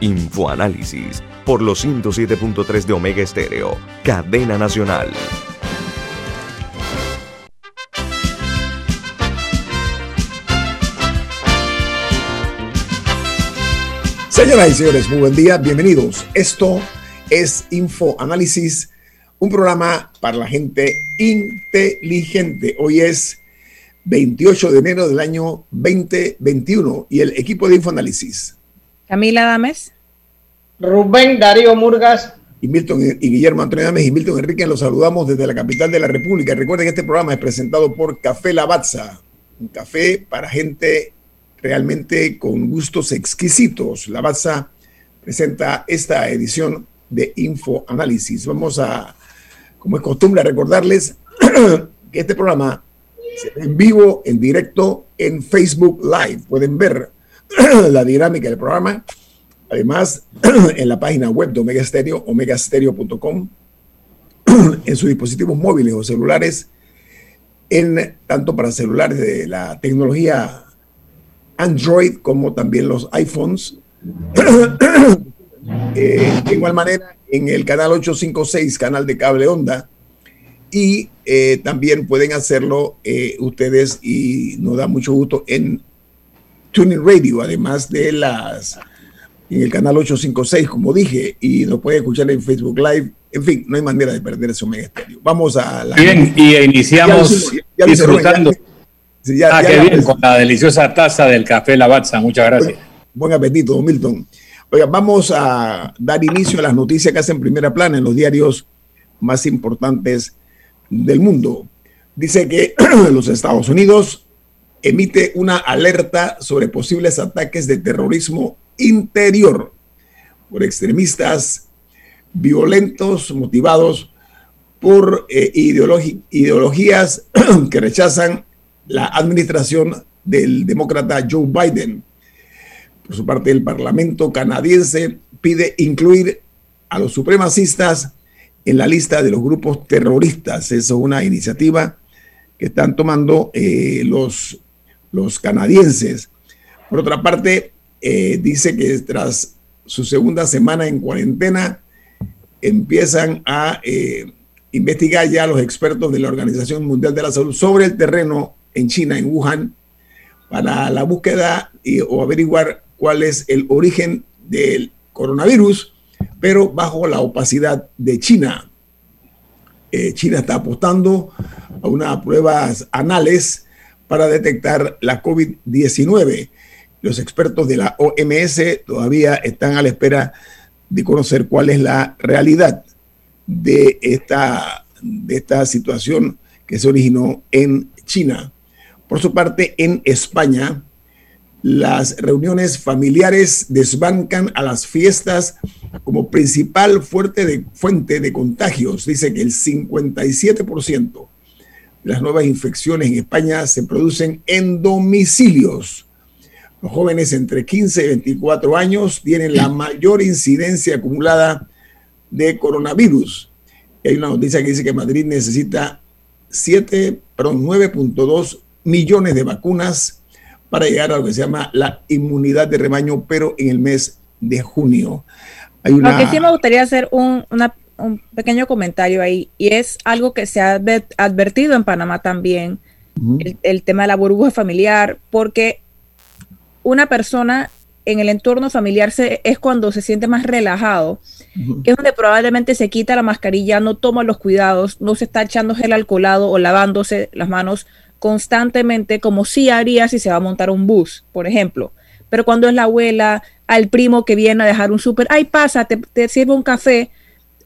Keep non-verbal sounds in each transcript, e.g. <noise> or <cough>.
Infoanálisis por los 107.3 de Omega Estéreo, cadena nacional. Señoras y señores, muy buen día, bienvenidos. Esto es Infoanálisis, un programa para la gente inteligente. Hoy es 28 de enero del año 2021 y el equipo de Infoanálisis Camila Dames. Rubén Darío Murgas. Y Milton y Guillermo Antonio Dames y Milton Enrique los saludamos desde la capital de la República. Recuerden que este programa es presentado por Café Lavazza, un café para gente realmente con gustos exquisitos. Lavazza presenta esta edición de Info Análisis. Vamos a, como es costumbre, recordarles <clears throat> que este programa se ve en vivo, en directo, en Facebook Live. Pueden ver <clears throat> la dinámica del programa. Además, <clears throat> en la página web de Omega Stereo, omegastereo.com, <clears throat> en sus dispositivos móviles o celulares, en, tanto para celulares de la tecnología Android como también los iPhones. Eh, de igual manera, en el canal 856, canal de cable onda. Y eh, también pueden hacerlo eh, ustedes y nos da mucho gusto en Tuning Radio, además de las en el canal 856, como dije, y lo puede escuchar en Facebook Live. En fin, no hay manera de perder ese Omega Estéreo. Vamos a la. Bien, y iniciamos disfrutando. ah, qué bien, con la deliciosa taza del café Lavazza. Muchas gracias. Buen, apetito, Milton. Oiga, vamos a dar inicio a las noticias que hacen primera plana en los diarios más importantes del mundo. Dice que <clears throat> los Estados Unidos emite una alerta sobre posibles ataques de terrorismo interior por extremistas violentos motivados por eh, ideologías <clears throat> que rechazan la administración del demócrata Joe Biden. Por su parte, el Parlamento canadiense pide incluir a los supremacistas en la lista de los grupos terroristas. Es una iniciativa que están tomando eh, los los canadienses. Por otra parte, eh, dice que tras su segunda semana en cuarentena, empiezan a eh, investigar ya los expertos de la Organización Mundial de la Salud sobre el terreno en China, en Wuhan, para la búsqueda y, o averiguar cuál es el origen del coronavirus, pero bajo la opacidad de China. Eh, China está apostando a unas pruebas anales para detectar la COVID-19. Los expertos de la OMS todavía están a la espera de conocer cuál es la realidad de esta, de esta situación que se originó en China. Por su parte, en España, las reuniones familiares desbancan a las fiestas como principal fuente de, fuente de contagios. Dice que el 57% las nuevas infecciones en España se producen en domicilios. Los jóvenes entre 15 y 24 años tienen la mayor incidencia acumulada de coronavirus. hay una noticia que dice que Madrid necesita 7, perdón, 9.2 millones de vacunas para llegar a lo que se llama la inmunidad de rebaño, pero en el mes de junio. Hay una... sí me gustaría hacer un, una un pequeño comentario ahí, y es algo que se ha advertido en Panamá también, el, tema de la burbuja familiar, porque una persona en el entorno familiar se, es cuando se siente más relajado, es donde probablemente se quita la mascarilla, no toma los cuidados, no se está echando gel alcoholado o lavándose las manos constantemente, como si haría si se va a montar un bus, por ejemplo. Pero cuando es la abuela, al primo que viene a dejar un súper, ay, pasa, te, te sirve un café,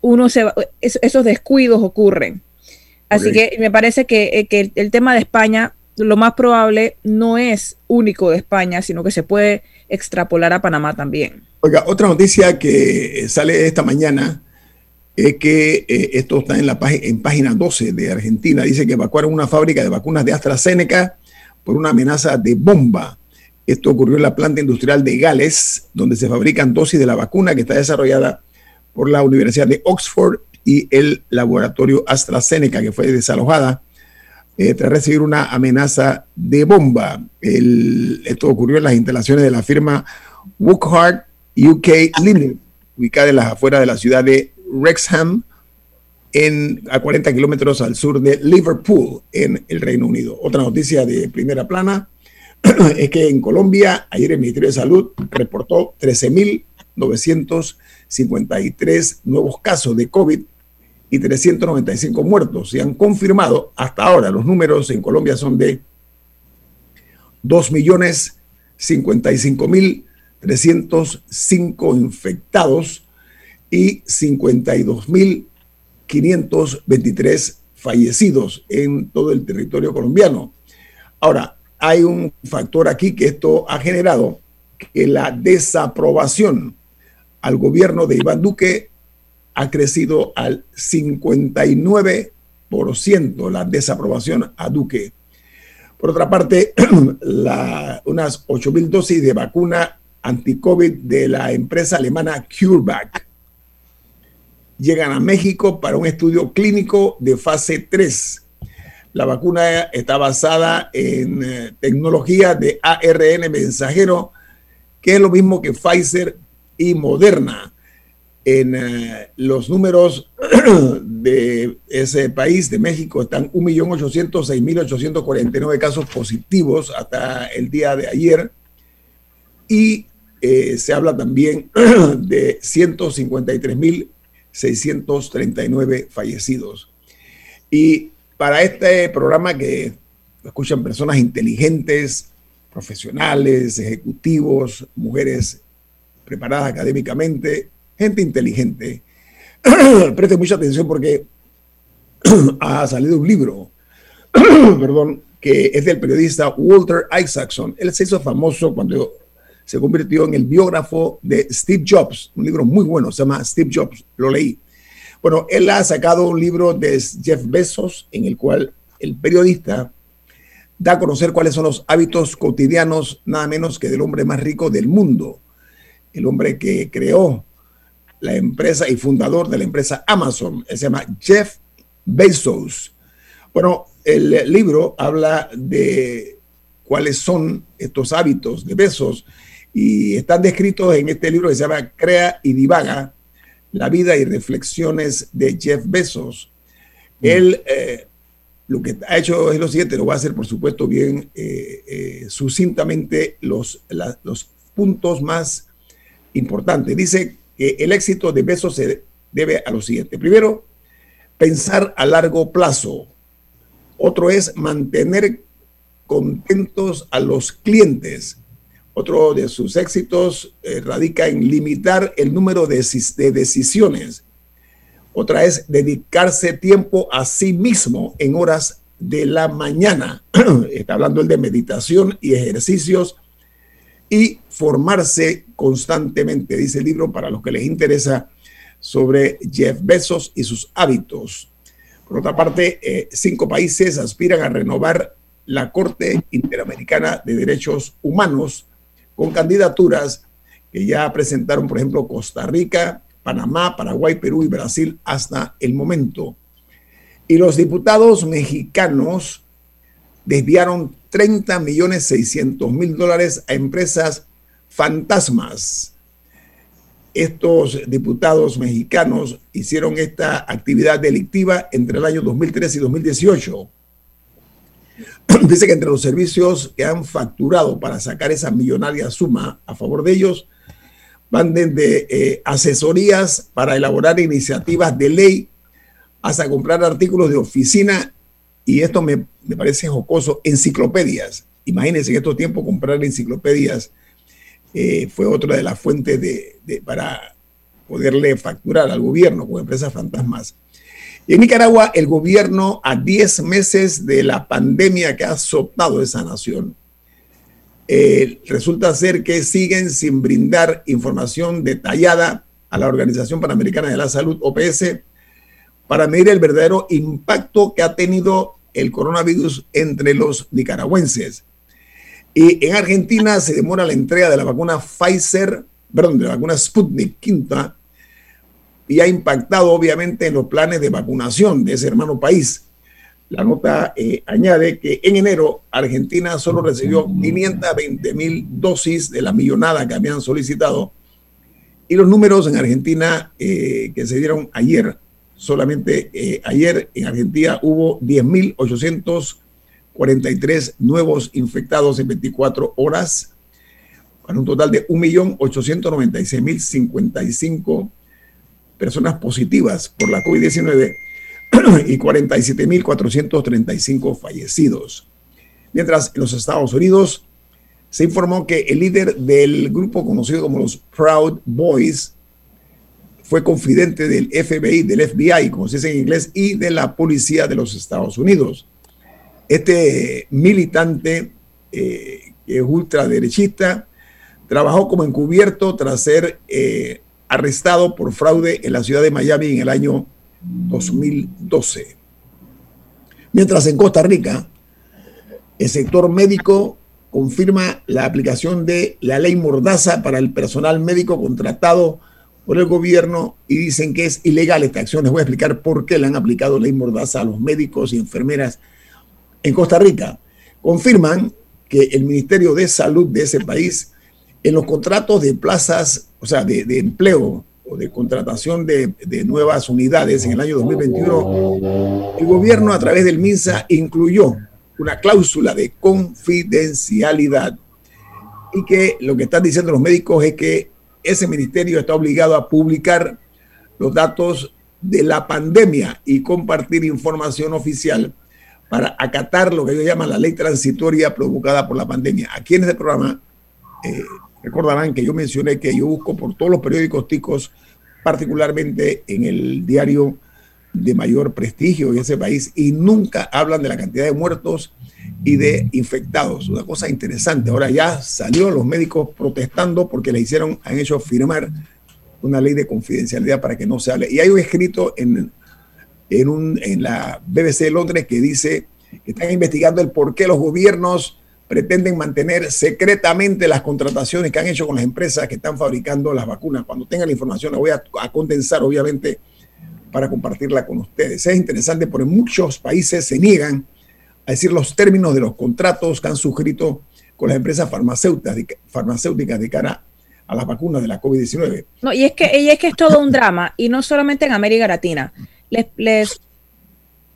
uno se esos descuidos ocurren. Así que me parece que, eh, el, tema de España, lo más probable no es único de España, sino que se puede extrapolar a Panamá también. Oiga, otra noticia que sale esta mañana es que eh, esto está en la en página 12 de Argentina. Dice que evacuaron una fábrica de vacunas de AstraZeneca por una amenaza de bomba. Esto ocurrió en la planta industrial de Gales, donde se fabrican dosis de la vacuna que está desarrollada por la Universidad de Oxford y el laboratorio AstraZeneca, que fue desalojada eh, tras recibir una amenaza de bomba. esto ocurrió en las instalaciones de la firma Wookhardt UK Limited, ubicada en las afueras de la ciudad de Wrexham, a 40 kilómetros al sur de Liverpool, en el Reino Unido. Otra noticia de primera plana <clears throat> es que en Colombia, ayer el Ministerio de Salud reportó 13.953 nuevos casos de COVID y 395 muertos. Se han confirmado hasta ahora los números en Colombia son de 2.055.305 infectados y 52.523 fallecidos en todo el territorio colombiano. Ahora, hay un factor aquí que esto ha generado que la desaprobación al gobierno de Iván Duque ha crecido al 59% la desaprobación a Duque. Por otra parte, <clears throat> unas 8.000 dosis de vacuna anti-COVID de la empresa alemana CureVac llegan a México para un estudio clínico de fase 3. La vacuna está basada en eh, tecnología de ARN mensajero, que es lo mismo que Pfizer y Moderna. En eh, los números <clears throat> de ese país, de México, están 1.806.849 casos positivos hasta el día de ayer. Y eh, se habla también <clears throat> de 153.000 639 fallecidos. Y para este programa que escuchan personas inteligentes, profesionales, ejecutivos, mujeres preparadas académicamente, gente inteligente, <clears throat> preste mucha atención porque <clears throat> ha salido un libro, <clears throat> perdón, que es del periodista Walter Isaacson. Él se hizo famoso cuando se convirtió en el biógrafo de Steve Jobs, un libro muy bueno, se llama Steve Jobs, lo leí. Bueno, él ha sacado un libro de Jeff Bezos en el cual el periodista da a conocer cuáles son los hábitos cotidianos, nada menos que del hombre más rico del mundo, el hombre que creó la empresa y fundador de la empresa Amazon, se llama Jeff Bezos. Bueno, el libro habla de cuáles son estos hábitos de Bezos y están descritos en este libro que se llama Crea y Divaga, la vida y reflexiones de Jeff Bezos. Mm. Él eh, lo que ha hecho es lo siguiente, lo va a hacer por supuesto bien eh, eh, sucintamente los, los puntos más importantes. Dice que el éxito de Bezos se debe a lo siguiente. Primero, pensar a largo plazo. Otro es mantener contentos a los clientes. Otro de sus éxitos eh, radica en limitar el número de, decisiones. Otra es dedicarse tiempo a sí mismo en horas de la mañana. <clears throat> Está hablando él de meditación y ejercicios y formarse constantemente, dice el libro, para los que les interesa sobre Jeff Bezos y sus hábitos. Por otra parte, eh, cinco países aspiran a renovar la Corte Interamericana de Derechos Humanos con candidaturas que ya presentaron, por ejemplo, Costa Rica, Panamá, Paraguay, Perú y Brasil hasta el momento. Y los diputados mexicanos desviaron 30 millones 600 mil dólares a empresas fantasmas. Estos diputados mexicanos hicieron esta actividad delictiva entre el año 2013 y 2018 <clears throat> Dice que entre los servicios que han facturado para sacar esa millonaria suma a favor de ellos, van desde eh, asesorías para elaborar iniciativas de ley hasta comprar artículos de oficina, y esto me, parece jocoso, enciclopedias. Imagínense en estos tiempos comprar enciclopedias eh, fue otra de las fuentes de, para poderle facturar al gobierno con empresas fantasmas en Nicaragua, el gobierno, a 10 meses de la pandemia que ha azotado esa nación, eh, resulta ser que siguen sin brindar información detallada a la Organización Panamericana de la Salud, OPS, para medir el verdadero impacto que ha tenido el coronavirus entre los nicaragüenses. Y en Argentina se demora la entrega de la vacuna Pfizer, perdón, de la vacuna Sputnik quinta, y ha impactado obviamente en los planes de vacunación de ese hermano país. La nota eh, añade que en enero Argentina solo recibió 520 mil dosis de la millonada que habían solicitado y los números en Argentina eh, que se dieron ayer, solamente eh, ayer en Argentina hubo 10.843 nuevos infectados en 24 horas, para un total de 1.896.055 personas positivas por la COVID-19 <clears throat> y 47.435 fallecidos. Mientras en los Estados Unidos, se informó que el líder del grupo conocido como los Proud Boys fue confidente del FBI, del FBI, como se dice en inglés, y de la policía de los Estados Unidos. Este militante, eh, que es ultraderechista, trabajó como encubierto tras ser eh, arrestado por fraude en la ciudad de Miami en el año 2012. Mientras en Costa Rica, el sector médico confirma la aplicación de la ley Mordaza para el personal médico contratado por el gobierno y dicen que es ilegal esta acción. Les voy a explicar por qué le han aplicado ley Mordaza a los médicos y enfermeras en Costa Rica. Confirman que el Ministerio de Salud de ese país, en los contratos de plazas, o sea, de, empleo o de contratación de, de, nuevas unidades en el año 2021, el gobierno a través del MINSA incluyó una cláusula de confidencialidad y que lo que están diciendo los médicos es que ese ministerio está obligado a publicar los datos de la pandemia y compartir información oficial para acatar lo que ellos llaman la ley transitoria provocada por la pandemia. Aquí en este programa eh, recordarán que yo mencioné que yo busco por todos los periódicos ticos, particularmente en el diario de mayor prestigio en ese país y nunca hablan de la cantidad de muertos y de infectados. Una cosa interesante. Ahora ya salieron los médicos protestando porque le hicieron, han hecho firmar una ley de confidencialidad para que no se hable. Y hay un escrito en, en, un, en la BBC de Londres que dice que están investigando el por qué los gobiernos pretenden mantener secretamente las contrataciones que han hecho con las empresas que están fabricando las vacunas. Cuando tenga la información la voy a, condensar, obviamente, para compartirla con ustedes. Es interesante porque muchos países se niegan a decir los términos de los contratos que han suscrito con las empresas farmacéuticas farmacéuticas de cara a las vacunas de la COVID-19. No, y es que, y es que es todo un drama, y no solamente en América Latina. Les, les,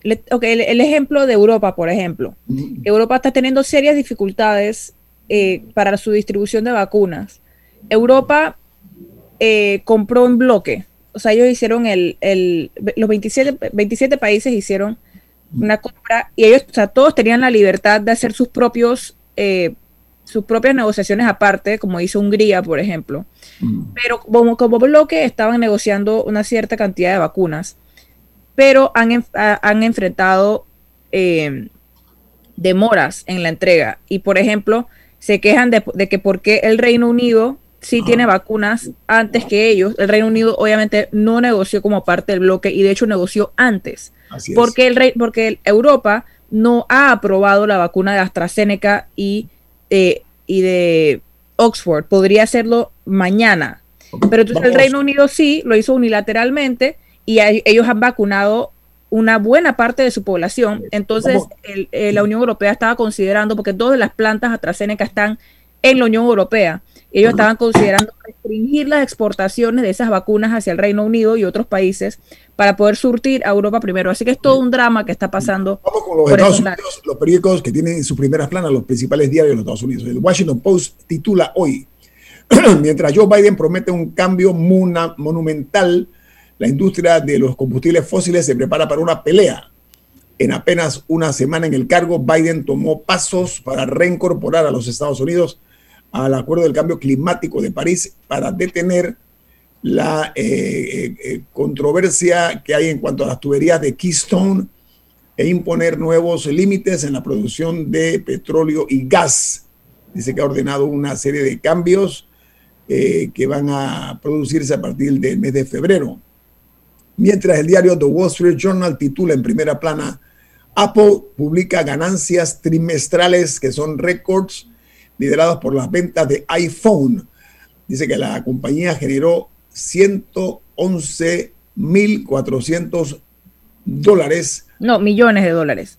el, ejemplo de Europa, por ejemplo. Europa está teniendo serias dificultades eh, para su distribución de vacunas. Europa eh, compró en bloque o sea, ellos hicieron el, el los 27, 27 países hicieron una compra y ellos, o sea, todos tenían la libertad de hacer sus propios, eh, sus propias negociaciones aparte, como hizo Hungría, por ejemplo. Pero como, como bloque estaban negociando una cierta cantidad de vacunas, pero han, han enfrentado eh, demoras en la entrega. Y, por ejemplo, se quejan de, de que por qué el Reino Unido sí tiene vacunas antes que ellos. El Reino Unido obviamente no negoció como parte del bloque y de hecho negoció antes. porque, el porque Europa no ha aprobado la vacuna de AstraZeneca y, eh, y de Oxford. Podría hacerlo mañana. Pero entonces el Reino Unido sí lo hizo unilateralmente y ellos han vacunado una buena parte de su población. Entonces eh, la Unión Europea estaba considerando, porque todas las plantas AstraZeneca están en la Unión Europea, ellos estaban considerando restringir las exportaciones de esas vacunas hacia el Reino Unido y otros países para poder surtir a Europa primero. Así que es todo un drama que está pasando. Vamos con los Estados Unidos, los periódicos que tienen en sus primeras planas los principales diarios de los Estados Unidos. El Washington Post titula hoy, <clears throat> mientras Joe Biden promete un cambio monumental, la industria de los combustibles fósiles se prepara para una pelea. En apenas una semana en el cargo, Biden tomó pasos para reincorporar a los Estados Unidos al Acuerdo del Cambio Climático de París para detener la eh, eh, eh, controversia que hay en cuanto a las tuberías de Keystone e imponer nuevos límites en la producción de petróleo y gas dice que ha ordenado una serie de cambios que van a producirse a partir del mes de febrero. Mientras el diario The Wall Street Journal titula en primera plana, Apple publica ganancias trimestrales que son récords liderados por las ventas de iPhone. Dice que la compañía generó 111.400 dólares. No, millones de dólares.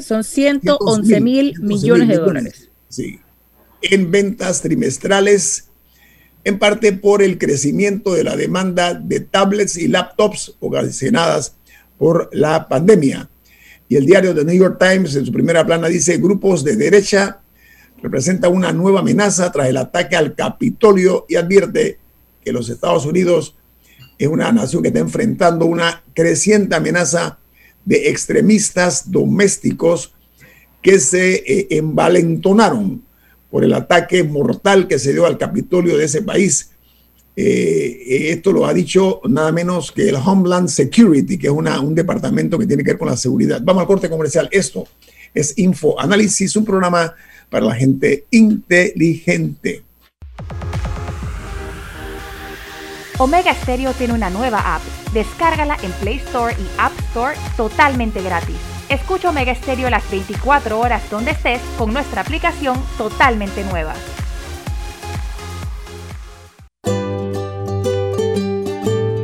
Son 111 mil millones de dólares. Sí. En ventas trimestrales, en parte por el crecimiento de la demanda de tablets y laptops ocasionadas por la pandemia. Y el diario The New York Times en su primera plana dice, grupos de derecha representan una nueva amenaza tras el ataque al Capitolio y advierte que los Estados Unidos es una nación que está enfrentando una creciente amenaza de extremistas domésticos que se eh, envalentonaron por el ataque mortal que se dio al Capitolio de ese país. Eh, esto lo ha dicho nada menos que el Homeland Security, que es una, un departamento que tiene que ver con la seguridad. Vamos al corte comercial. Esto es Info Análisis, un programa para la gente inteligente. Omega Stereo tiene una nueva app. Descárgala en Play Store y App Store totalmente gratis. Escucha Omega Stereo las 24 horas donde estés con nuestra aplicación totalmente nueva.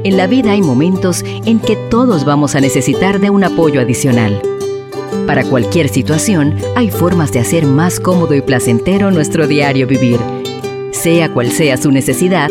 En la vida hay momentos en que todos vamos a necesitar de un apoyo adicional. Para cualquier situación, hay formas de hacer más cómodo y placentero nuestro diario vivir. Sea cual sea su necesidad,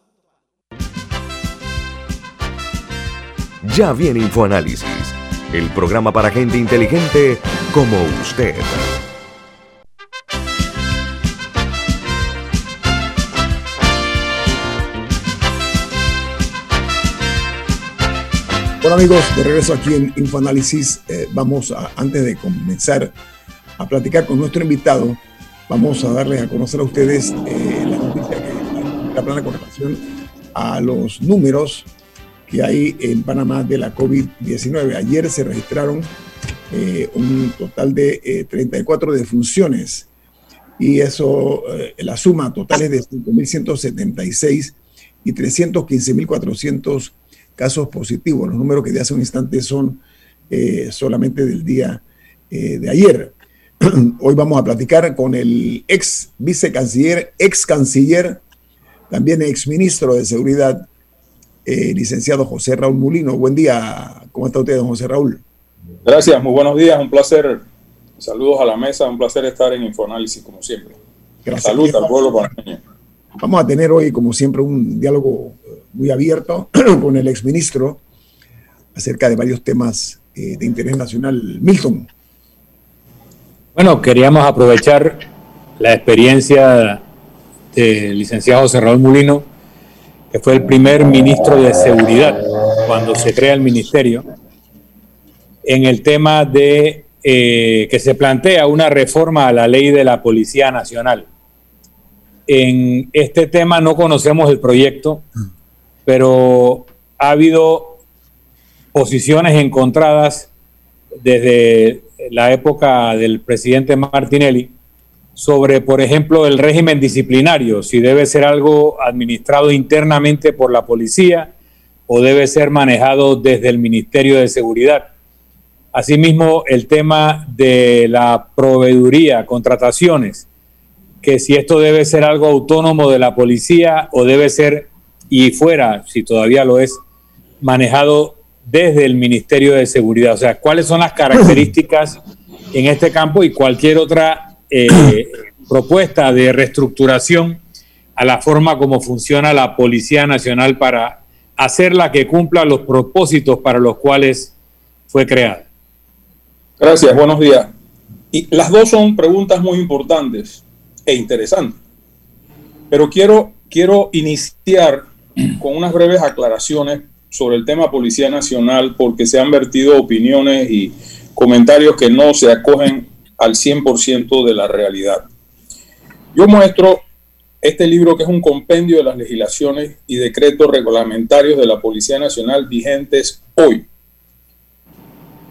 Ya viene InfoAnálisis, el programa para gente inteligente como usted. Bueno amigos, de regreso aquí en InfoAnálisis, eh, vamos a, antes de comenzar a platicar con nuestro invitado, vamos a darles a conocer a ustedes eh, la noticia que la plana con relación a los números que hay en Panamá de la COVID-19. Ayer se registraron eh, un total de 34 defunciones y eso, la suma total es de 5.176 y 315.400 casos positivos. Los números que de hace un instante son eh, solamente del día eh, de ayer. <clears throat> Hoy vamos a platicar con el ex vicecanciller, ex canciller, también ex ministro de Seguridad, eh, licenciado José Raúl Mulino. Buen día, ¿cómo está usted, don José Raúl? Gracias, muy buenos días, un placer. Saludos a la mesa, un placer estar en Infoanálisis como siempre. Gracias. Salud al pueblo panameño. Vamos a tener hoy, como siempre, un diálogo muy abierto <clears throat> con el exministro acerca de varios temas eh, de interés nacional. Milton. Bueno, queríamos aprovechar la experiencia del licenciado José Raúl Mulino, que fue el primer ministro de Seguridad cuando se crea el ministerio, en el tema de eh, que se plantea una reforma a la ley de la Policía Nacional. En este tema no conocemos el proyecto, pero ha habido posiciones encontradas desde la época del presidente Martinelli sobre, por ejemplo, el régimen disciplinario, si debe ser algo administrado internamente por la policía o debe ser manejado desde el Ministerio de Seguridad. Asimismo, el tema de la proveeduría, contrataciones, que si esto debe ser algo autónomo de la policía o debe ser, y fuera, si todavía lo es, manejado desde el Ministerio de Seguridad. O sea, cuáles son las características en este campo y cualquier otra eh, propuesta de reestructuración a la forma como funciona la Policía Nacional para hacerla que cumpla los propósitos para los cuales fue creada. Gracias, buenos días. Y las dos son preguntas muy importantes e interesantes. Pero quiero, quiero iniciar con unas breves aclaraciones sobre el tema Policía Nacional porque se han vertido opiniones y comentarios que no se acogen al 100% de la realidad. Yo muestro este libro que es un compendio de las legislaciones y decretos reglamentarios de la Policía Nacional vigentes hoy.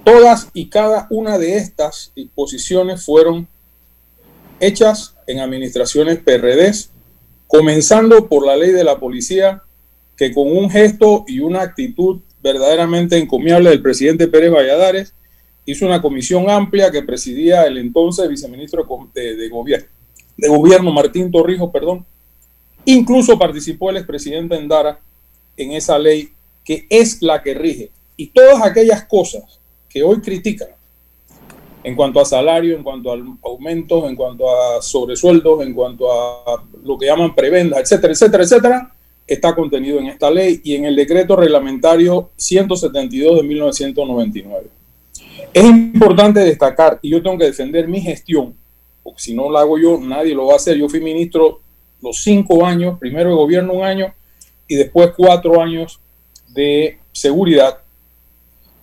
Todas y cada una de estas disposiciones fueron hechas en administraciones PRDs, comenzando por la ley de la policía, que con un gesto y una actitud verdaderamente encomiable del presidente Pérez Valladares, hizo una comisión amplia que presidía el entonces viceministro de, gobierno, de gobierno Martín Torrijos, perdón. Incluso participó el expresidente Endara en esa ley que es la que rige. Y todas aquellas cosas que hoy critican en cuanto a salario, en cuanto a aumentos, en cuanto a sobresueldos, en cuanto a lo que llaman prebendas, etcétera, etcétera, etcétera, está contenido en esta ley y en el decreto reglamentario 172 de 1999. Es importante destacar, y yo tengo que defender mi gestión, porque si no la hago yo, nadie lo va a hacer. Yo fui ministro los cinco años, primero de gobierno un año y después cuatro años de seguridad.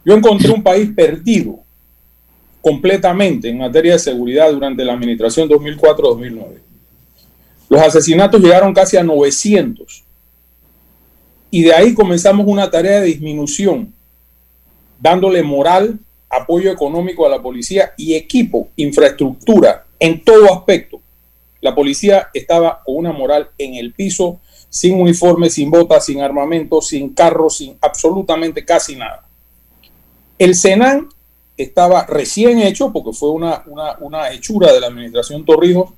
Yo encontré un país perdido completamente en materia de seguridad durante la administración 2004-2009. Los asesinatos llegaron casi a 900 y de ahí comenzamos una tarea de disminución, dándole moral, apoyo económico a la policía y equipo, infraestructura en todo aspecto. La policía estaba con una moral en el piso, sin uniforme, sin botas, sin armamento, sin carros, sin absolutamente casi nada. El Senan estaba recién hecho, porque fue una, una, hechura de la administración Torrijos,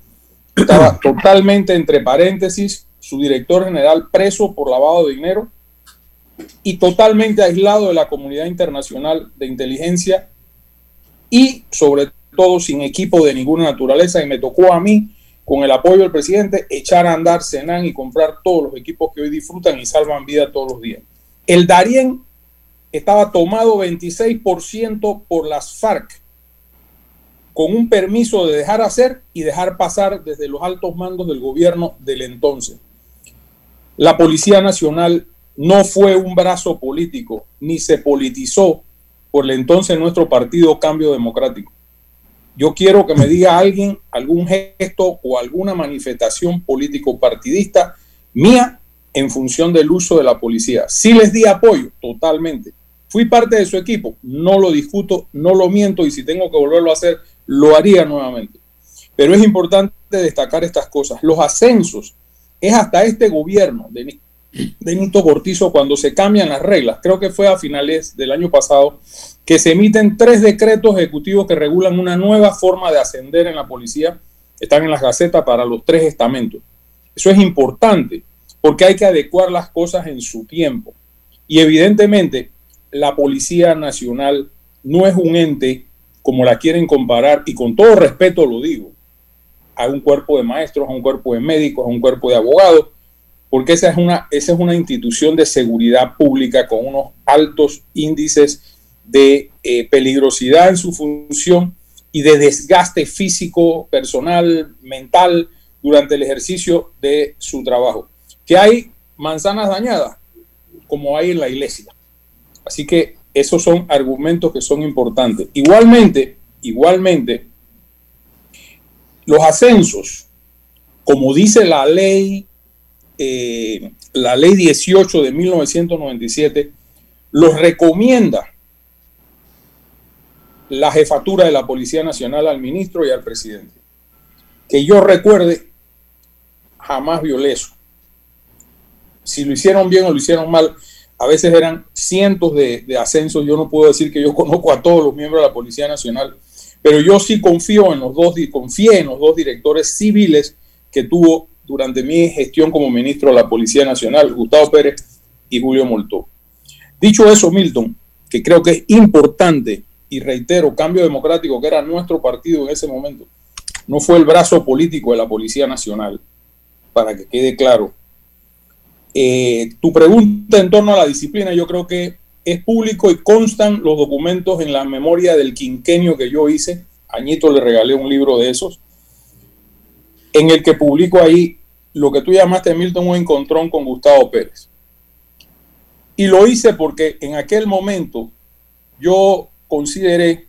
estaba totalmente entre paréntesis, su director general preso por lavado de dinero y totalmente aislado de la comunidad internacional de inteligencia y sobre todo sin equipo de ninguna naturaleza y me tocó a mí con el apoyo del presidente echar a andar Senan y comprar todos los equipos que hoy disfrutan y salvan vida todos los días. El Darién estaba tomado 26% por las FARC, con un permiso de dejar hacer y dejar pasar desde los altos mandos del gobierno del entonces. La Policía Nacional no fue un brazo político, ni se politizó por el entonces nuestro partido Cambio Democrático. Yo quiero que me diga alguien algún gesto o alguna manifestación político partidista mía en función del uso de la policía. Sí les di apoyo, totalmente. Fui parte de su equipo, no lo discuto, no lo miento y si tengo que volverlo a hacer, lo haría nuevamente. Pero es importante destacar estas cosas. Los ascensos es hasta este gobierno de, de Nito Cortizo cuando se cambian las reglas. Creo que fue a finales del año pasado que se emiten tres decretos ejecutivos que regulan una nueva forma de ascender en la policía. Están en las gacetas para los tres estamentos. Eso es importante porque hay que adecuar las cosas en su tiempo. Y evidentemente la Policía Nacional no es un ente como la quieren comparar, y con todo respeto lo digo, a un cuerpo de maestros, a un cuerpo de médicos, a un cuerpo de abogados, porque esa es una, esa es una institución de seguridad pública con unos altos índices de eh, peligrosidad en su función y de desgaste físico, personal, mental durante el ejercicio de su trabajo. Que hay manzanas dañadas, como hay en la iglesia. Así que esos son argumentos que son importantes. Igualmente, igualmente, los ascensos, como dice la ley, eh, la ley 18 de 1997, los recomienda la jefatura de la Policía Nacional al ministro y al presidente. Que yo recuerde, jamás violé eso. Si lo hicieron bien o lo hicieron mal, a veces eran cientos de, ascensos. Yo no puedo decir que yo <laughs> conozco a todos los miembros de la Policía Nacional, pero yo sí confío en los dos, confié en los dos directores civiles que tuvo durante mi gestión como ministro de la Policía Nacional, Gustavo Pérez y Julio Moltó. Dicho eso, Milton, que creo que es importante, y reitero, Cambio Democrático, que era nuestro partido en ese momento, no fue el brazo político de la Policía Nacional, para que quede claro. Eh, tu pregunta en torno a la disciplina, yo creo que es público y constan los documentos en la memoria del quinquenio que yo hice. Añito le regalé un libro de esos, en el que publico ahí lo que tú llamaste, Milton, un encontrón con Gustavo Pérez. Y lo hice porque en aquel momento yo consideré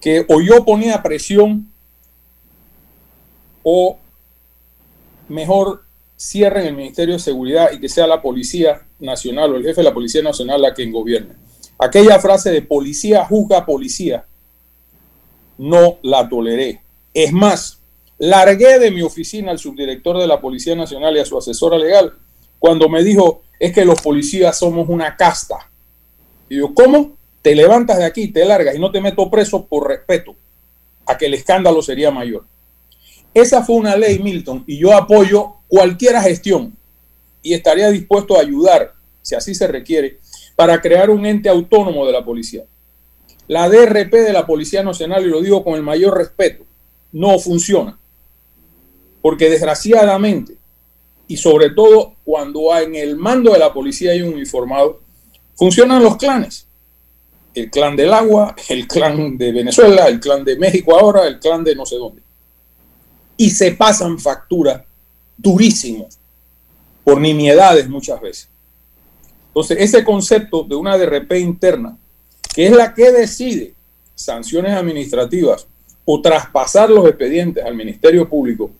que o yo ponía presión o mejor cierren el Ministerio de Seguridad y que sea la Policía Nacional o el jefe de la Policía Nacional la que gobierne. Aquella frase de policía juzga policía, no la toleré. Es más, largué de mi oficina al subdirector de la Policía Nacional y a su asesora legal cuando me dijo, es que los policías somos una casta. Y yo, ¿cómo? Te levantas de aquí, te largas y no te meto preso por respeto a que el escándalo sería mayor. Esa fue una ley, Milton, y yo apoyo cualquier gestión y estaría dispuesto a ayudar, si así se requiere, para crear un ente autónomo de la policía. La DRP de la Policía Nacional, y lo digo con el mayor respeto, no funciona. Porque desgraciadamente, y sobre todo cuando en el mando de la policía hay un uniformado, funcionan los clanes. El clan del agua, el clan de Venezuela, el clan de México ahora, el clan de no sé dónde. Y se pasan factura durísimo por nimiedades muchas veces. Entonces, ese concepto de una DRP interna, que es la que decide sanciones administrativas o traspasar los expedientes al Ministerio Público,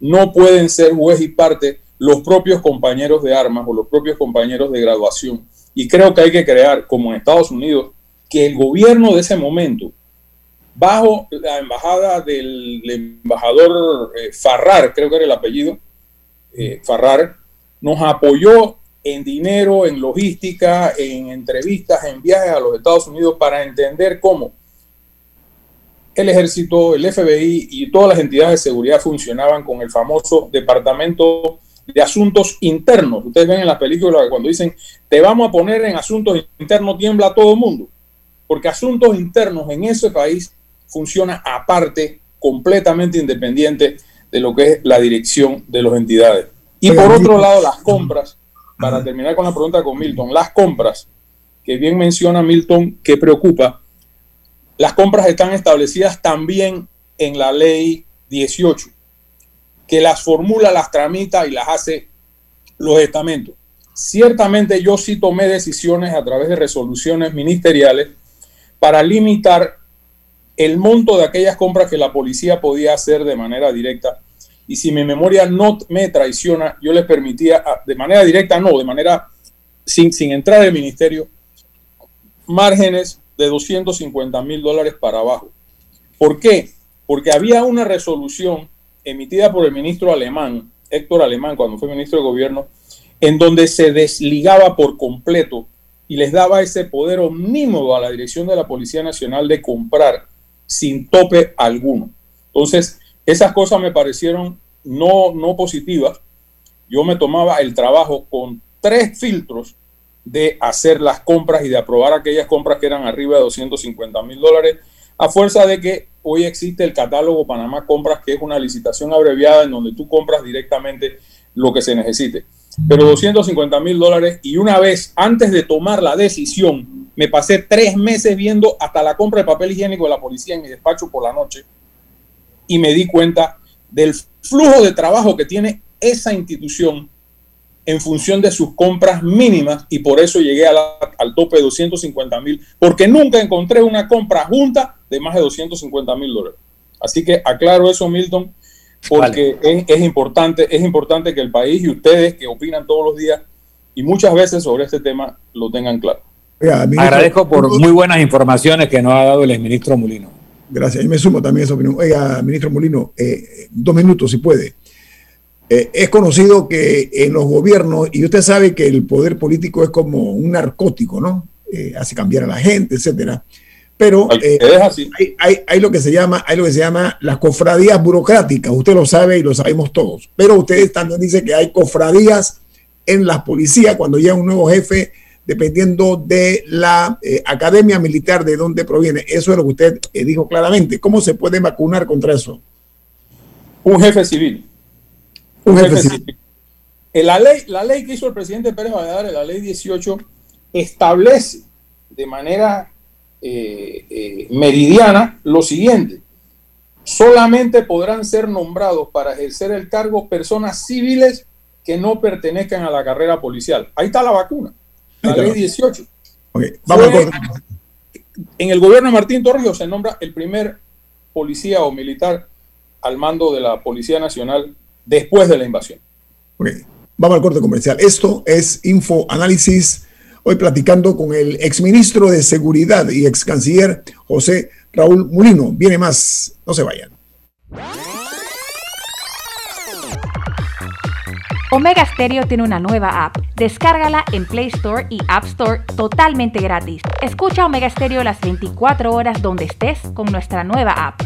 no pueden ser juez y parte los propios compañeros de armas o los propios compañeros de graduación. Y creo que hay que crear, como en Estados Unidos, que el gobierno de ese momento, bajo la embajada del embajador eh, Farrar, creo que era el apellido, eh, Farrar, nos apoyó en dinero, en logística, en entrevistas, en viajes a los Estados Unidos para entender cómo el ejército, el FBI y todas las entidades de seguridad funcionaban con el famoso Departamento de Asuntos Internos. Ustedes ven en la película cuando dicen, te vamos a poner en asuntos internos, tiembla todo el mundo. Porque asuntos internos en ese país funciona aparte, completamente independiente de lo que es la dirección de las entidades. Y por otro lado, las compras, para terminar con la pregunta con Milton, las compras, que bien menciona Milton, que preocupa, las compras están establecidas también en la ley 18, que las formula, las tramita y las hace los estamentos. Ciertamente yo sí tomé decisiones a través de resoluciones ministeriales para limitar el monto de aquellas compras que la policía podía hacer de manera directa y si mi memoria no me traiciona, yo les permitía, ah, de manera directa, no, de manera sin, sin entrar al ministerio, márgenes de 250 mil dólares para abajo. ¿Por qué? Porque había una resolución emitida por el ministro alemán, Héctor Alemán, cuando fue ministro de gobierno, en donde se desligaba por completo y les daba ese poder omnímodo a la dirección de la Policía Nacional de comprar sin tope alguno. Entonces, esas cosas me parecieron no, no positivas. Yo me tomaba el trabajo con tres filtros de hacer las compras y de aprobar aquellas compras que eran arriba de 250 mil dólares, a fuerza de que hoy existe el catálogo Panamá Compras, que es una licitación abreviada en donde tú compras directamente lo que se necesite. Pero 250 mil dólares y una vez antes de tomar la decisión, me pasé tres meses viendo hasta la compra de papel higiénico de la policía en mi despacho por la noche y me di cuenta del flujo de trabajo que tiene esa institución en función de sus compras mínimas y por eso llegué al tope de 250 mil, porque nunca encontré una compra junta de más de 250 mil dólares. Así que aclaro eso, Milton, porque es, importante, es importante que el país y ustedes que opinan todos los días y muchas veces sobre este tema lo tengan claro. Agradezco por muy buenas informaciones que nos ha dado el exministro Mulino. Gracias. Y me sumo también a esa opinión. Oiga, ministro Molino, eh, dos minutos si puede. Eh, es conocido que en los gobiernos, y usted sabe que el poder político es como un narcótico, ¿no? Eh, hace cambiar a la gente, etcétera. Pero eh, hay, hay, lo que se llama, hay lo que se llama las cofradías burocráticas. Usted lo sabe y lo sabemos todos. Pero ustedes también dicen que hay cofradías en la policía cuando llega un nuevo jefe, dependiendo de la academia militar de dónde proviene. Eso es lo que usted dijo claramente. ¿Cómo se puede vacunar contra eso? Un jefe civil. Un, jefe, civil. La ley, la ley que hizo el presidente Pérez Valladares, la ley 18, establece de manera eh, meridiana lo siguiente. Solamente podrán ser nombrados para ejercer el cargo personas civiles que no pertenezcan a la carrera policial. Ahí está la vacuna, la ley 18. Vamos en el gobierno de Martín Torrijos se nombra el primer policía o militar al mando de la Policía Nacional después de la invasión. Vamos al corte comercial. Esto es Info Análisis. Hoy platicando con el exministro de Seguridad y ex canciller José Raúl Mulino. Viene más. No se vayan. Omega Stereo tiene una nueva app. Descárgala en Play Store y App Store totalmente gratis. Escucha Omega Stereo las 24 horas donde estés con nuestra nueva app.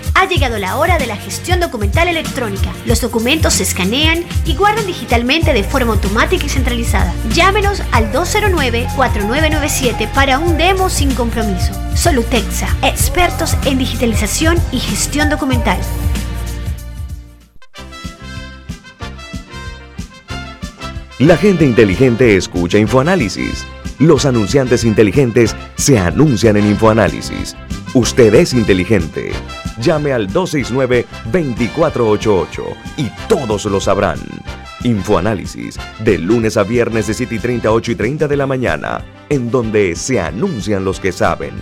ha llegado la hora de la gestión documental electrónica. Los documentos se escanean y guardan digitalmente de forma automática y centralizada. Llámenos al 209-4997 para un demo sin compromiso. Solutexa, expertos en digitalización y gestión documental. La gente inteligente escucha InfoAnálisis. Los anunciantes inteligentes se anuncian en InfoAnálisis. Usted es inteligente. Llame al 269-2488 y todos lo sabrán. Infoanálisis, de lunes a viernes de 7 y 30, 8 y 30 de la mañana, en donde se anuncian los que saben.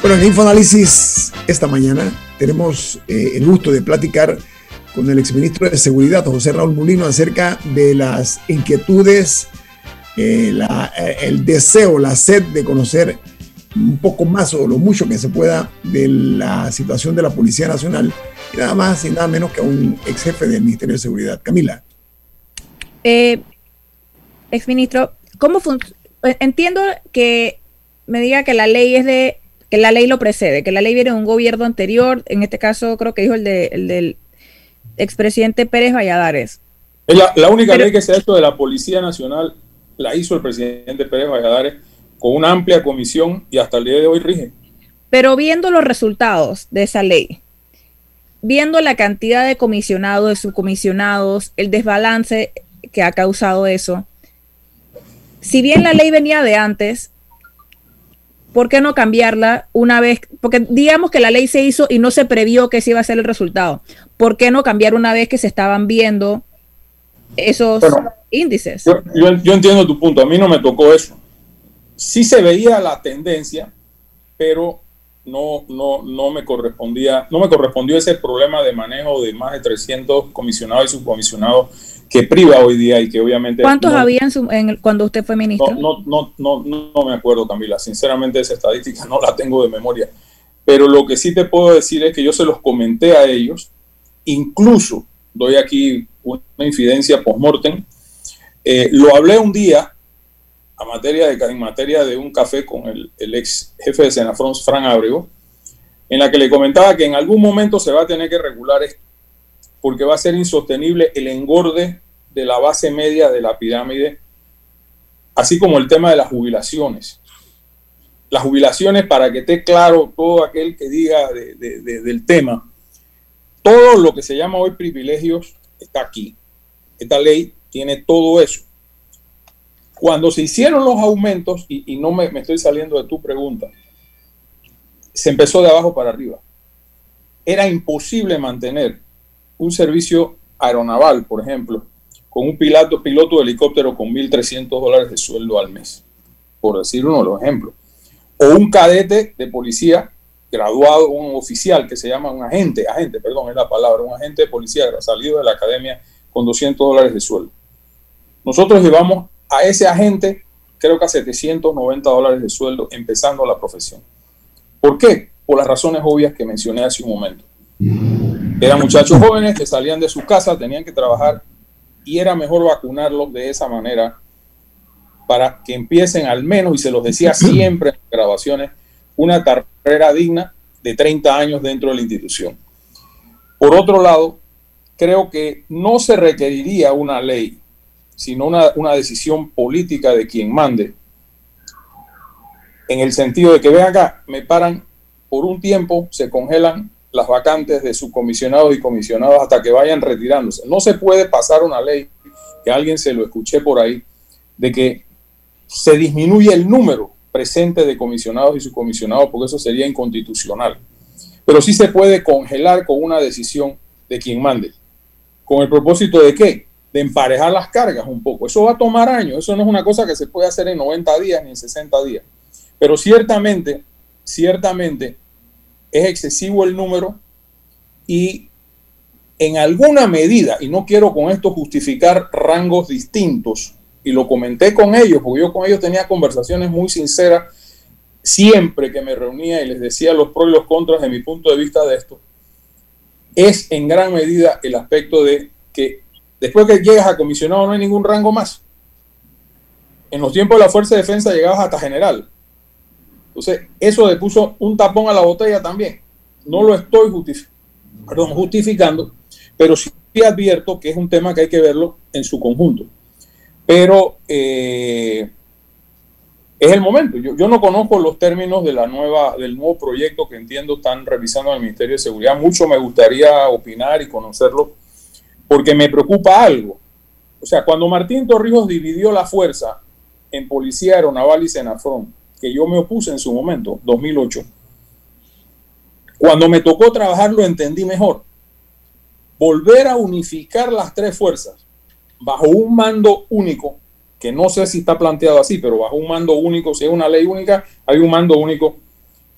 Bueno, en Infoanálisis esta mañana tenemos eh, el gusto de platicar con el exministro de Seguridad, José Raúl Mulino, acerca de las inquietudes, eh, eh, el deseo, la sed de conocer un poco más o lo mucho que se pueda de la situación de la Policía Nacional y nada más y nada menos que a un ex jefe del Ministerio de Seguridad. Camila. Eh, exministro, ¿cómo Entiendo que me diga que la ley es de que la ley lo precede, que la ley viene de un gobierno anterior, en este caso creo que dijo el, de, el del expresidente Pérez Valladares. la única ley que se ha hecho de la Policía Nacional la hizo el presidente Pérez Valladares con una amplia comisión y hasta el día de hoy rige. Pero viendo los resultados de esa ley, viendo la cantidad de comisionados, de subcomisionados, el desbalance que ha causado eso, si bien la ley venía de antes, ¿por qué no cambiarla una vez? Porque digamos que la ley se hizo y no se previó que ese iba a ser el resultado. ¿Por qué no cambiar una vez que se estaban viendo esos índices? Yo, yo, entiendo tu punto, a mí no me tocó eso. Sí se veía la tendencia, pero no, no, no me correspondía, no me correspondió ese problema de manejo de más de 300 comisionados y subcomisionados que priva hoy día y que obviamente... ¿Cuántos habían en, cuando usted fue ministro? No, no, no, no, no me acuerdo, Camila. Sinceramente esa estadística no la tengo de memoria. Pero lo que sí te puedo decir es que yo se los comenté a ellos. Incluso, doy aquí una infidencia post-mortem, eh, lo hablé un día a materia de, en materia de un café con el, el ex jefe de Senafrón, Fran Abrego, en la que le comentaba que en algún momento se va a tener que regular esto porque va a ser insostenible el engorde de la base media de la pirámide, así como el tema de las jubilaciones. Las jubilaciones, para que esté claro todo aquel que diga del tema, todo lo que se llama hoy privilegios está aquí. Esta ley tiene todo eso. Cuando se hicieron los aumentos, y, no me estoy saliendo de tu pregunta, se empezó de abajo para arriba. Era imposible mantener un servicio aeronaval, por ejemplo, con un piloto, piloto de helicóptero con 1.300 dólares de sueldo al mes, por decir uno de los ejemplos. o un cadete de policía graduado, un oficial que se llama un agente, agente, perdón, es la palabra, un agente de policía salido de la academia con 200 dólares de sueldo. Nosotros llevamos a ese agente, creo que a 790 dólares de sueldo empezando la profesión. ¿Por qué? Por las razones obvias que mencioné hace un momento. Eran muchachos jóvenes que salían de su casa, tenían que trabajar y era mejor vacunarlos de esa manera para que empiecen al menos, y se los decía <clears throat> siempre en grabaciones, una carrera digna de 30 años dentro de la institución. Por otro lado, creo que no se requeriría una ley, sino una, una decisión política de quien mande, en el sentido de que, ven acá, me paran por un tiempo, se congelan las vacantes de subcomisionados y comisionados hasta que vayan retirándose. No se puede pasar una ley, que alguien se lo escuché por ahí, de que se disminuye el número presente de comisionados y subcomisionados, porque eso sería inconstitucional. Pero sí se puede congelar con una decisión de quien mande. ¿Con el propósito de qué? De emparejar las cargas un poco. Eso va a tomar años, eso no es una cosa que se puede hacer en 90 días ni en 60 días. Pero ciertamente, ciertamente es excesivo el número y en alguna medida, y no quiero con esto justificar rangos distintos, y lo comenté con ellos, porque yo con ellos tenía conversaciones muy sinceras siempre que me reunía y les decía los pros y los contras de mi punto de vista de esto, es en gran medida el aspecto de que después que llegas a comisionado no hay ningún rango más. En los tiempos de la Fuerza de Defensa llegabas hasta general. Entonces, eso le puso un tapón a la botella también. No lo estoy justificando, pero sí advierto que es un tema que hay que verlo en su conjunto. Pero eh, es el momento. Yo, no conozco los términos de la nueva, del nuevo proyecto que entiendo están revisando el Ministerio de Seguridad. Mucho me gustaría opinar y conocerlo porque me preocupa algo. O sea, cuando Martín Torrijos dividió la fuerza en Policía Aeronaval y Senafrón, que yo me opuse en su momento, 2008, cuando me tocó trabajar lo entendí mejor. Volver a unificar las tres fuerzas bajo un mando único, que no sé si está planteado así, pero bajo un mando único, si es una ley única, hay un mando único,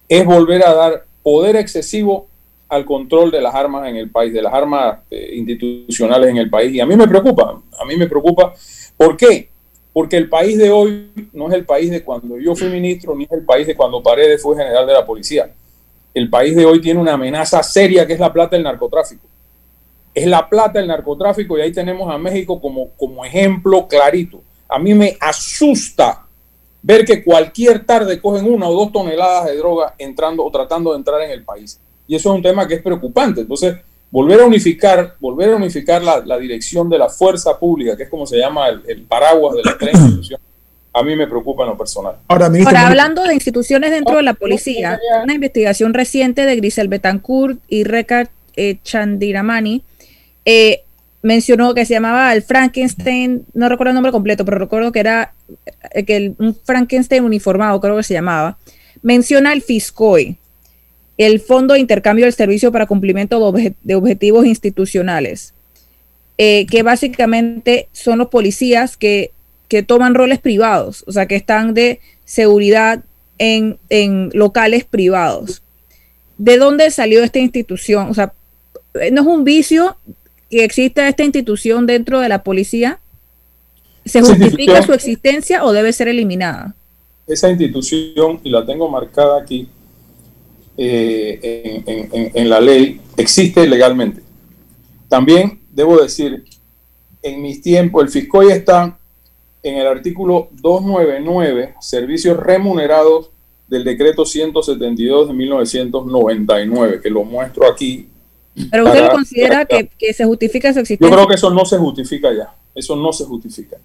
es volver a dar poder excesivo al control de las armas en el país, de las armas eh, institucionales en el país. Y a mí me preocupa, a mí me preocupa. ¿Por qué? Porque el país de hoy no es el país de cuando yo fui ministro, ni es el país de cuando Paredes fue general de la policía. El país de hoy tiene una amenaza seria que es la plata del narcotráfico es la plata del narcotráfico y ahí tenemos a México como, como ejemplo clarito. A mí me asusta ver que cualquier tarde cogen una o dos toneladas de droga entrando o tratando de entrar en el país. Y eso es un tema que es preocupante. Entonces, volver a unificar, volver a unificar la, dirección de la fuerza pública, que es como se llama el, paraguas de la tres <clears throat> instituciones, a mí me preocupa en lo personal. Ahora, hablando de instituciones dentro de la policía, una investigación reciente de Grisel Betancourt y Rekha eh, Chandiramani eh, mencionó que se llamaba el Frankenstein, no recuerdo el nombre completo, pero recuerdo que era eh, que un Frankenstein uniformado, creo que se llamaba. Menciona el FISCOI, el Fondo de Intercambio del Servicio para Cumplimiento de, Objetivos Institucionales, eh, que básicamente son los policías que, toman roles privados, o sea, que están de seguridad en, en locales privados. ¿De dónde salió esta institución? O sea, no es un vicio que exista esta institución dentro de la policía? ¿Se justifica su existencia o debe ser eliminada? Esa institución, y la tengo marcada aquí eh, en, la ley, existe legalmente. También debo decir, en mis tiempos, el FISCOI está en el artículo 299, servicios remunerados del decreto 172 de 1999, que lo muestro aquí pero usted lo considera que, se justifica su existencia. Yo creo que eso no se justifica ya. Eso no se justifica.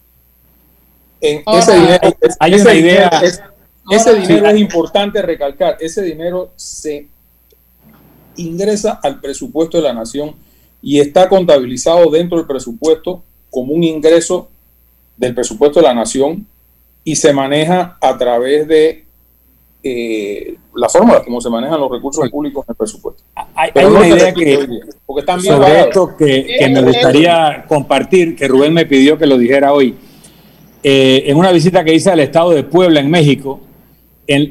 ese dinero, hay una idea. es, ese dinero es importante recalcar. Ese dinero se ingresa al presupuesto de la nación y está contabilizado dentro del presupuesto como un ingreso del presupuesto de la nación y se maneja a través de eh, la fórmula como se manejan los recursos públicos en el presupuesto. Hay, una idea que, porque sobre esto que, me gustaría compartir, que Rubén me pidió que lo dijera hoy. Eh, en una visita que hice al estado de Puebla, en México,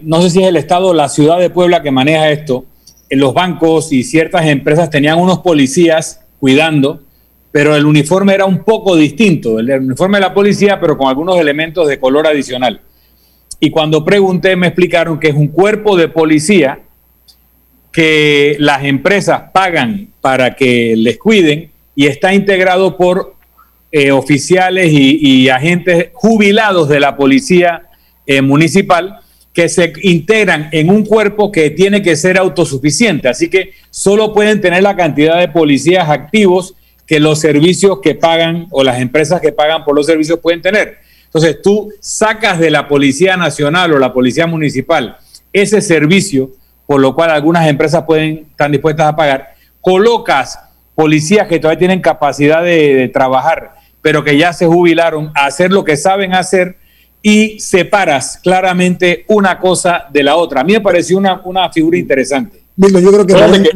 no sé si es el Estado o la ciudad de Puebla que maneja esto, en los bancos y ciertas empresas tenían unos policías cuidando, pero el uniforme era un poco distinto, el uniforme de la policía, pero con algunos elementos de color adicional. Y cuando pregunté me explicaron que es un cuerpo de policía que las empresas pagan para que les cuiden y está integrado por eh, oficiales y, agentes jubilados de la policía eh, municipal que se integran en un cuerpo que tiene que ser autosuficiente. Así que solo pueden tener la cantidad de policías activos que los servicios que pagan o las empresas que pagan por los servicios pueden tener. Entonces tú sacas de la Policía Nacional o la Policía Municipal ese servicio, por lo cual algunas empresas pueden estar dispuestas a pagar, colocas policías que todavía tienen capacidad de trabajar pero que ya se jubilaron a hacer lo que saben hacer y separas claramente una cosa de la otra. A mí me pareció una, una figura interesante. yo creo que,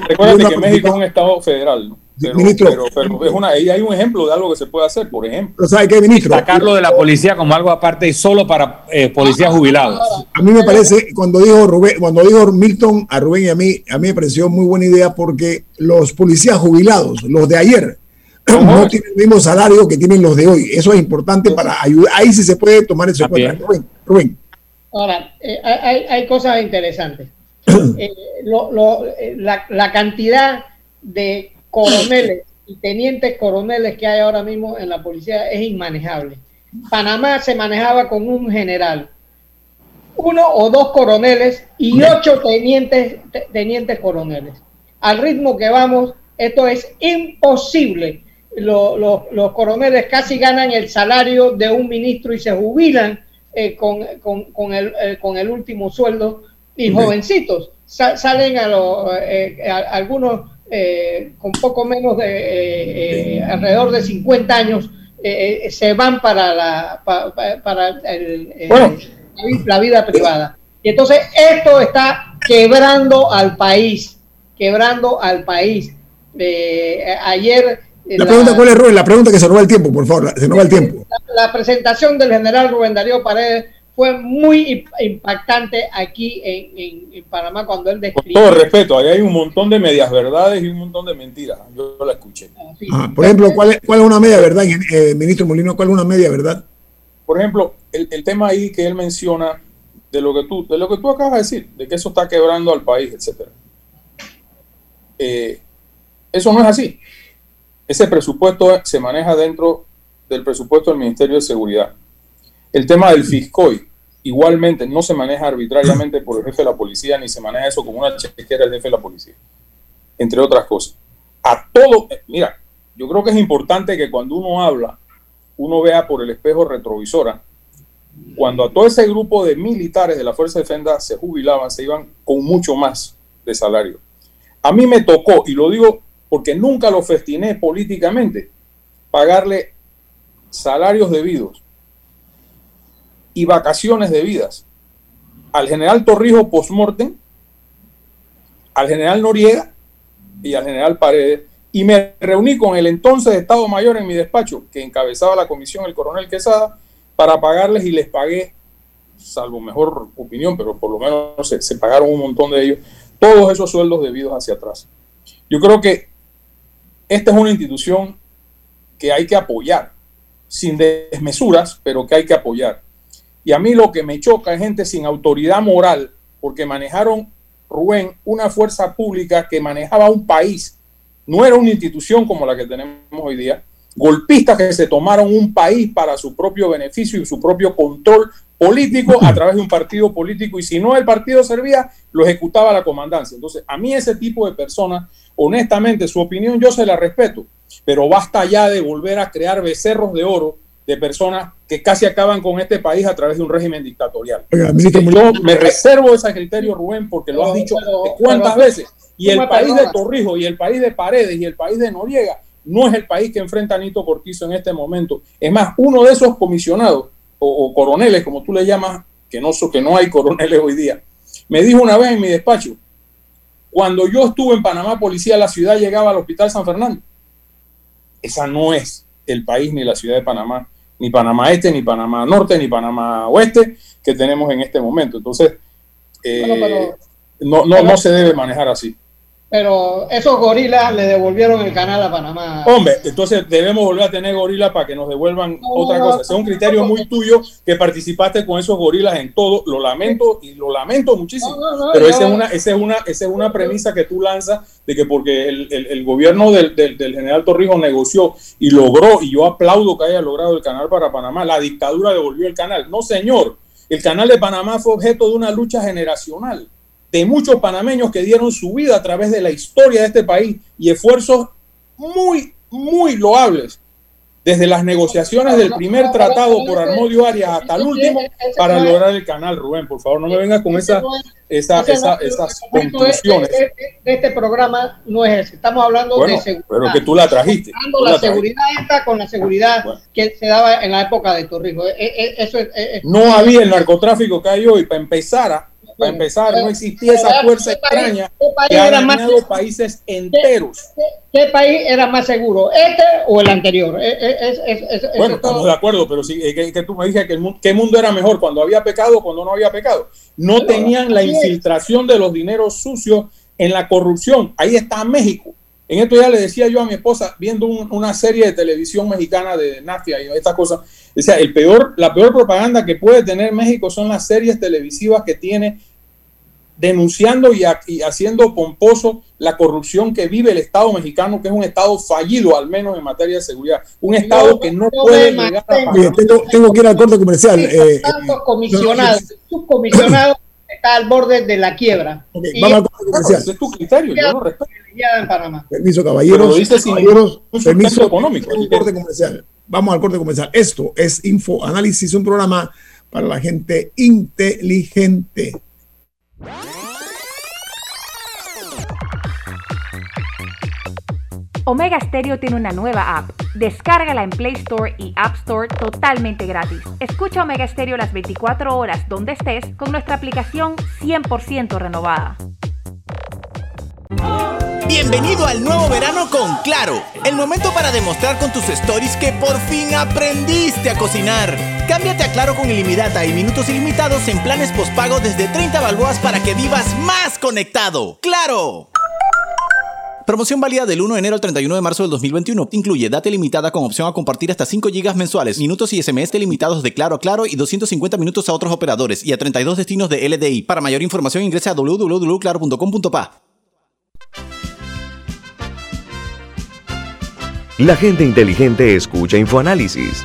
recuérdate que, México es un Estado federal, ¿no? Pero, es una, hay un ejemplo de algo que se puede hacer, por ejemplo. ¿Sabe qué, ministro? Sacarlo de la policía como algo aparte y solo para eh, policías jubilados. A mí me parece, cuando dijo Rubén, cuando dijo Milton a Rubén y a mí, a mí me pareció muy buena idea porque los policías jubilados, los de ayer, no tienen el mismo salario que tienen los de hoy. Eso es importante para ayudar. Ahí sí se puede tomar eso en Rubén, Ahora, eh, hay, cosas interesantes. <clears throat> Eh, eh, la, cantidad de coroneles y tenientes coroneles que hay ahora mismo en la policía es inmanejable. Panamá se manejaba con un general, uno o dos coroneles y ocho tenientes, tenientes coroneles. Al ritmo que vamos, esto es imposible los coroneles casi ganan el salario de un ministro y se jubilan eh, con, con, el, eh, con, el, último sueldo y jovencitos. Salen a, los eh, algunos con poco menos de alrededor de 50 años se van para la para, la vida privada. Y entonces esto está quebrando al país quebrando al país. Ayer la, pregunta cuál es, Rubén, la pregunta que se roba el tiempo, por favor, se roba el tiempo. La, presentación del general Rubén Darío Paredes fue muy impactante aquí en, Panamá cuando él describió. Con todo respeto, ahí hay un montón de medias verdades y un montón de mentiras. Yo la escuché. Ah, ah, por ejemplo, ¿cuál es, ¿cuál es una media verdad, eh, ministro Molino? ¿Cuál es una media verdad? Por ejemplo, el, el, tema ahí que él menciona de lo que tú, de lo que tú acabas de decir, de que eso está quebrando al país, etcétera. Eh, eso no es así. Ese presupuesto se maneja dentro del presupuesto del Ministerio de Seguridad. El tema del FISCOI, igualmente, no se maneja arbitrariamente por el jefe de la policía, ni se maneja eso como una chequera del jefe de la policía, entre otras cosas. A todo, eh, mira, yo creo que es importante que cuando uno habla, uno vea por el espejo retrovisora, cuando a todo ese grupo de militares de la Fuerza de Defensa se jubilaban, se iban con mucho más de salario. A mí me tocó, y lo digo porque nunca lo festiné políticamente, pagarle salarios debidos y vacaciones debidas al general Torrijos postmortem, al general Noriega y al general Paredes, y me reuní con el entonces Estado Mayor en mi despacho, que encabezaba la comisión el coronel Quesada, para pagarles y les pagué, salvo mejor opinión, pero por lo menos se, se pagaron un montón de ellos, todos esos sueldos debidos hacia atrás. Yo creo que esta es una institución que hay que apoyar, sin desmesuras, pero que hay que apoyar. Y a mí lo que me choca es gente sin autoridad moral, porque manejaron, Rubén, una fuerza pública que manejaba un país, no era una institución como la que tenemos hoy día, golpistas que se tomaron un país para su propio beneficio y su propio control político a través de un partido político y si no el partido servía, lo ejecutaba la comandancia. Entonces, a mí ese tipo de personas honestamente, su opinión yo se la respeto, pero basta ya de volver a crear becerros de oro de personas que casi acaban con este país a través de un régimen dictatorial. yo me reservo ese criterio, Rubén, porque lo has dicho cuántas veces. Y el país de Torrijos, y el país de Paredes, y el país de Noriega, no es el país que enfrenta a Nito Cortizo en este momento. Es más, uno de esos comisionados, o, coroneles, como tú le llamas, que no, que no hay coroneles hoy día, me dijo una vez en mi despacho, cuando yo estuve en Panamá, policía la ciudad llegaba al Hospital San Fernando. Esa no es el país ni la ciudad de Panamá, ni Panamá Este, ni Panamá Norte, ni Panamá Oeste que tenemos en este momento. Entonces, eh, no, no, no se debe manejar así pero esos gorilas le devolvieron el canal a Panamá. Hombre, entonces debemos volver a tener gorilas para que nos devuelvan otra cosa. es un criterio muy tuyo que participaste con esos gorilas en todo. Lo lamento y lo lamento muchísimo. pero esa es, una, esa, es una, esa es una premisa que tú lanzas de que porque el, el, gobierno del, del, del, general Torrijos negoció y logró, y yo aplaudo que haya logrado el canal para Panamá, la dictadura devolvió el canal. No, señor. El canal de Panamá fue objeto de una lucha generacional de muchos panameños que dieron su vida a través de la historia de este país y esfuerzos muy, muy loables, desde las negociaciones del primer tratado por Armodio Arias hasta el último, para lograr el canal, Rubén. Por favor, no me vengas con esa, esa, esas conclusiones. De, este programa no es ese. Estamos hablando de seguridad. Pero que tú la trajiste. la, seguridad esta con la seguridad que se daba en la época de Torrijos. E, e, eso no había el narcotráfico que hay hoy para empezar a para empezar, no existía esa fuerza extraña que ha dañado países enteros. ¿Qué, país era más seguro, este o el anterior? Eh, eh, bueno, estamos de acuerdo, pero sí, que, tú me dijiste que el qué mundo era mejor, cuando había pecado o cuando no había pecado. No tenían la infiltración de los dineros sucios en la corrupción. Ahí está México. En esto ya le decía yo a mi esposa, viendo una serie de televisión mexicana de Nafia y estas cosas, o sea, el peor, la peor propaganda que puede tener México son las series televisivas que tiene denunciando y, haciendo pomposo la corrupción que vive el Estado mexicano, que es un Estado fallido, al menos en materia de seguridad. Un Estado que no, puede llegar a... tengo, que ir al corte comercial. Eh, comisionados, <laughs> subcomisionados está al borde de la quiebra. vamos al corte comercial. es tu criterio, yo lo respeto. En Panamá. Permiso, caballeros. caballeros permiso, económico. corte comercial. Vamos al corte comercial. Esto es Info Análisis, un programa para la gente inteligente. Omega Stereo tiene una nueva app. Descárgala en Play Store y App Store totalmente gratis. Escucha Omega Stereo las 24 horas donde estés con nuestra aplicación 100% renovada. Bienvenido al nuevo verano con Claro, el momento para demostrar con tus stories que por fin aprendiste a cocinar. Cámbiate a Claro con ilimitada y minutos ilimitados en planes postpago desde 30 balboas para que vivas más conectado. ¡Claro! Promoción válida del 1 de enero al 31 de marzo del 2021. Incluye data limitada con opción a compartir hasta 5 GB mensuales, minutos y SMS limitados de Claro a Claro y 250 minutos a otros operadores y a 32 destinos de LDI. Para mayor información ingresa a www.claro.com.pa. La gente inteligente escucha InfoAnálisis.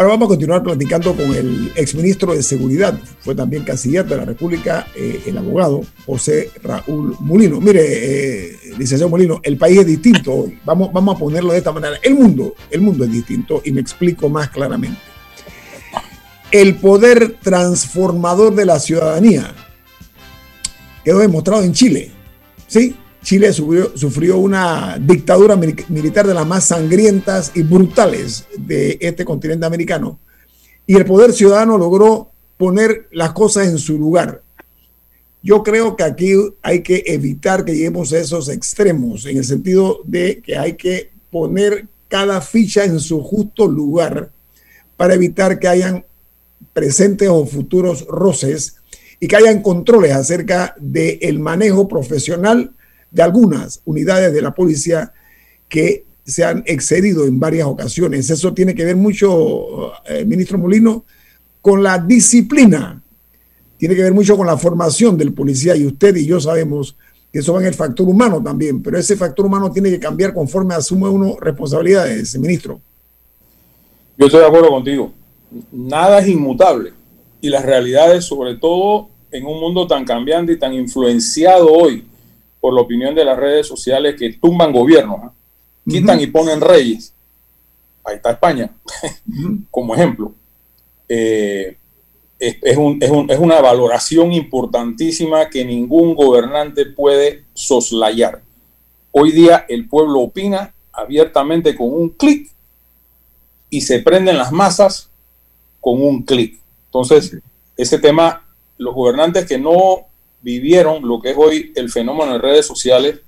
Ahora vamos a continuar platicando con el exministro de Seguridad, fue también canciller de la República, eh, el abogado José Raúl Molino. Mire, eh, licenciado Molino, el país es distinto Vamos, vamos a ponerlo de esta manera. El mundo, el mundo es distinto y me explico más claramente. El poder transformador de la ciudadanía quedó demostrado en Chile. ¿Sí? Chile sufrió, una dictadura militar de las más sangrientas y brutales de este continente americano. Y el poder ciudadano logró poner las cosas en su lugar. Yo creo que aquí hay que evitar que lleguemos a esos extremos, en el sentido de que hay que poner cada ficha en su justo lugar para evitar que hayan presentes o futuros roces y que hayan controles acerca del manejo profesional de algunas unidades de la policía que se han excedido en varias ocasiones. Eso tiene que ver mucho, eh, ministro Molino, con la disciplina. Tiene que ver mucho con la formación del policía y usted y yo sabemos que eso va en el factor humano también, pero ese factor humano tiene que cambiar conforme asume uno responsabilidades, ministro. Yo estoy de acuerdo contigo. Nada es inmutable y las realidades, sobre todo en un mundo tan cambiante y tan influenciado hoy por la opinión de las redes sociales que tumban gobiernos, quitan y ponen reyes. Ahí está España, <laughs> como ejemplo. Eh, es, es, una valoración importantísima que ningún gobernante puede soslayar. Hoy día el pueblo opina abiertamente con un clic y se prenden las masas con un clic. Entonces, ese tema, los gobernantes que no vivieron lo que es hoy el fenómeno de redes sociales,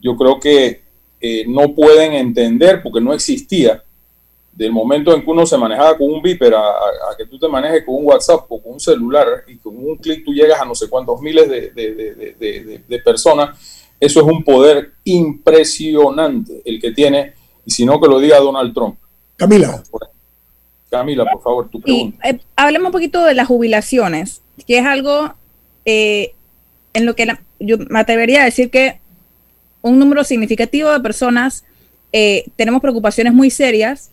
yo creo que eh, no pueden entender porque no existía del momento en que uno se manejaba con un Viper a, que tú te manejes con un WhatsApp o con un celular y con un clic tú llegas a no sé cuántos miles de, personas, eso es un poder impresionante el que tiene, y si no que lo diga Donald Trump. Camila. Camila, por favor, tu pregunta. Eh, hablemos un poquito de las jubilaciones, que es algo eh, en lo que yo me atrevería a decir que un número significativo de personas eh, tenemos preocupaciones muy serias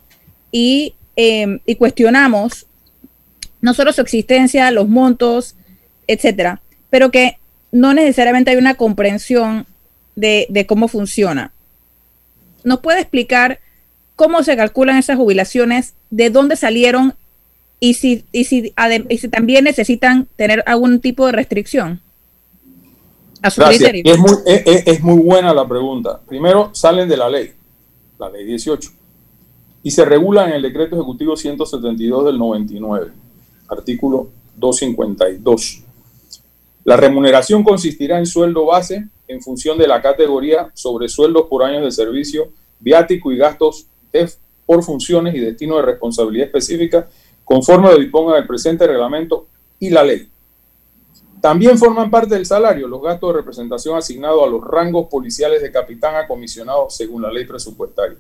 Em, y, cuestionamos no solo su existencia, los montos, etcétera, pero que no necesariamente hay una comprensión de, cómo funciona. ¿Nos puede explicar cómo se calculan esas jubilaciones, de dónde salieron y si, y si, también necesitan tener algún tipo de restricción? A su criterio. Es muy, es muy buena la pregunta. Primero, salen de la ley, la ley 18 y se regula en el decreto ejecutivo 172 del 99, artículo 252. La remuneración consistirá en sueldo base en función de la categoría sobre sueldos por años de servicio, viático y gastos por funciones y destino de responsabilidad específica, conforme lo disponga el presente reglamento y la ley. También forman parte del salario los gastos de representación asignados a los rangos policiales de capitán a comisionado según la ley presupuestaria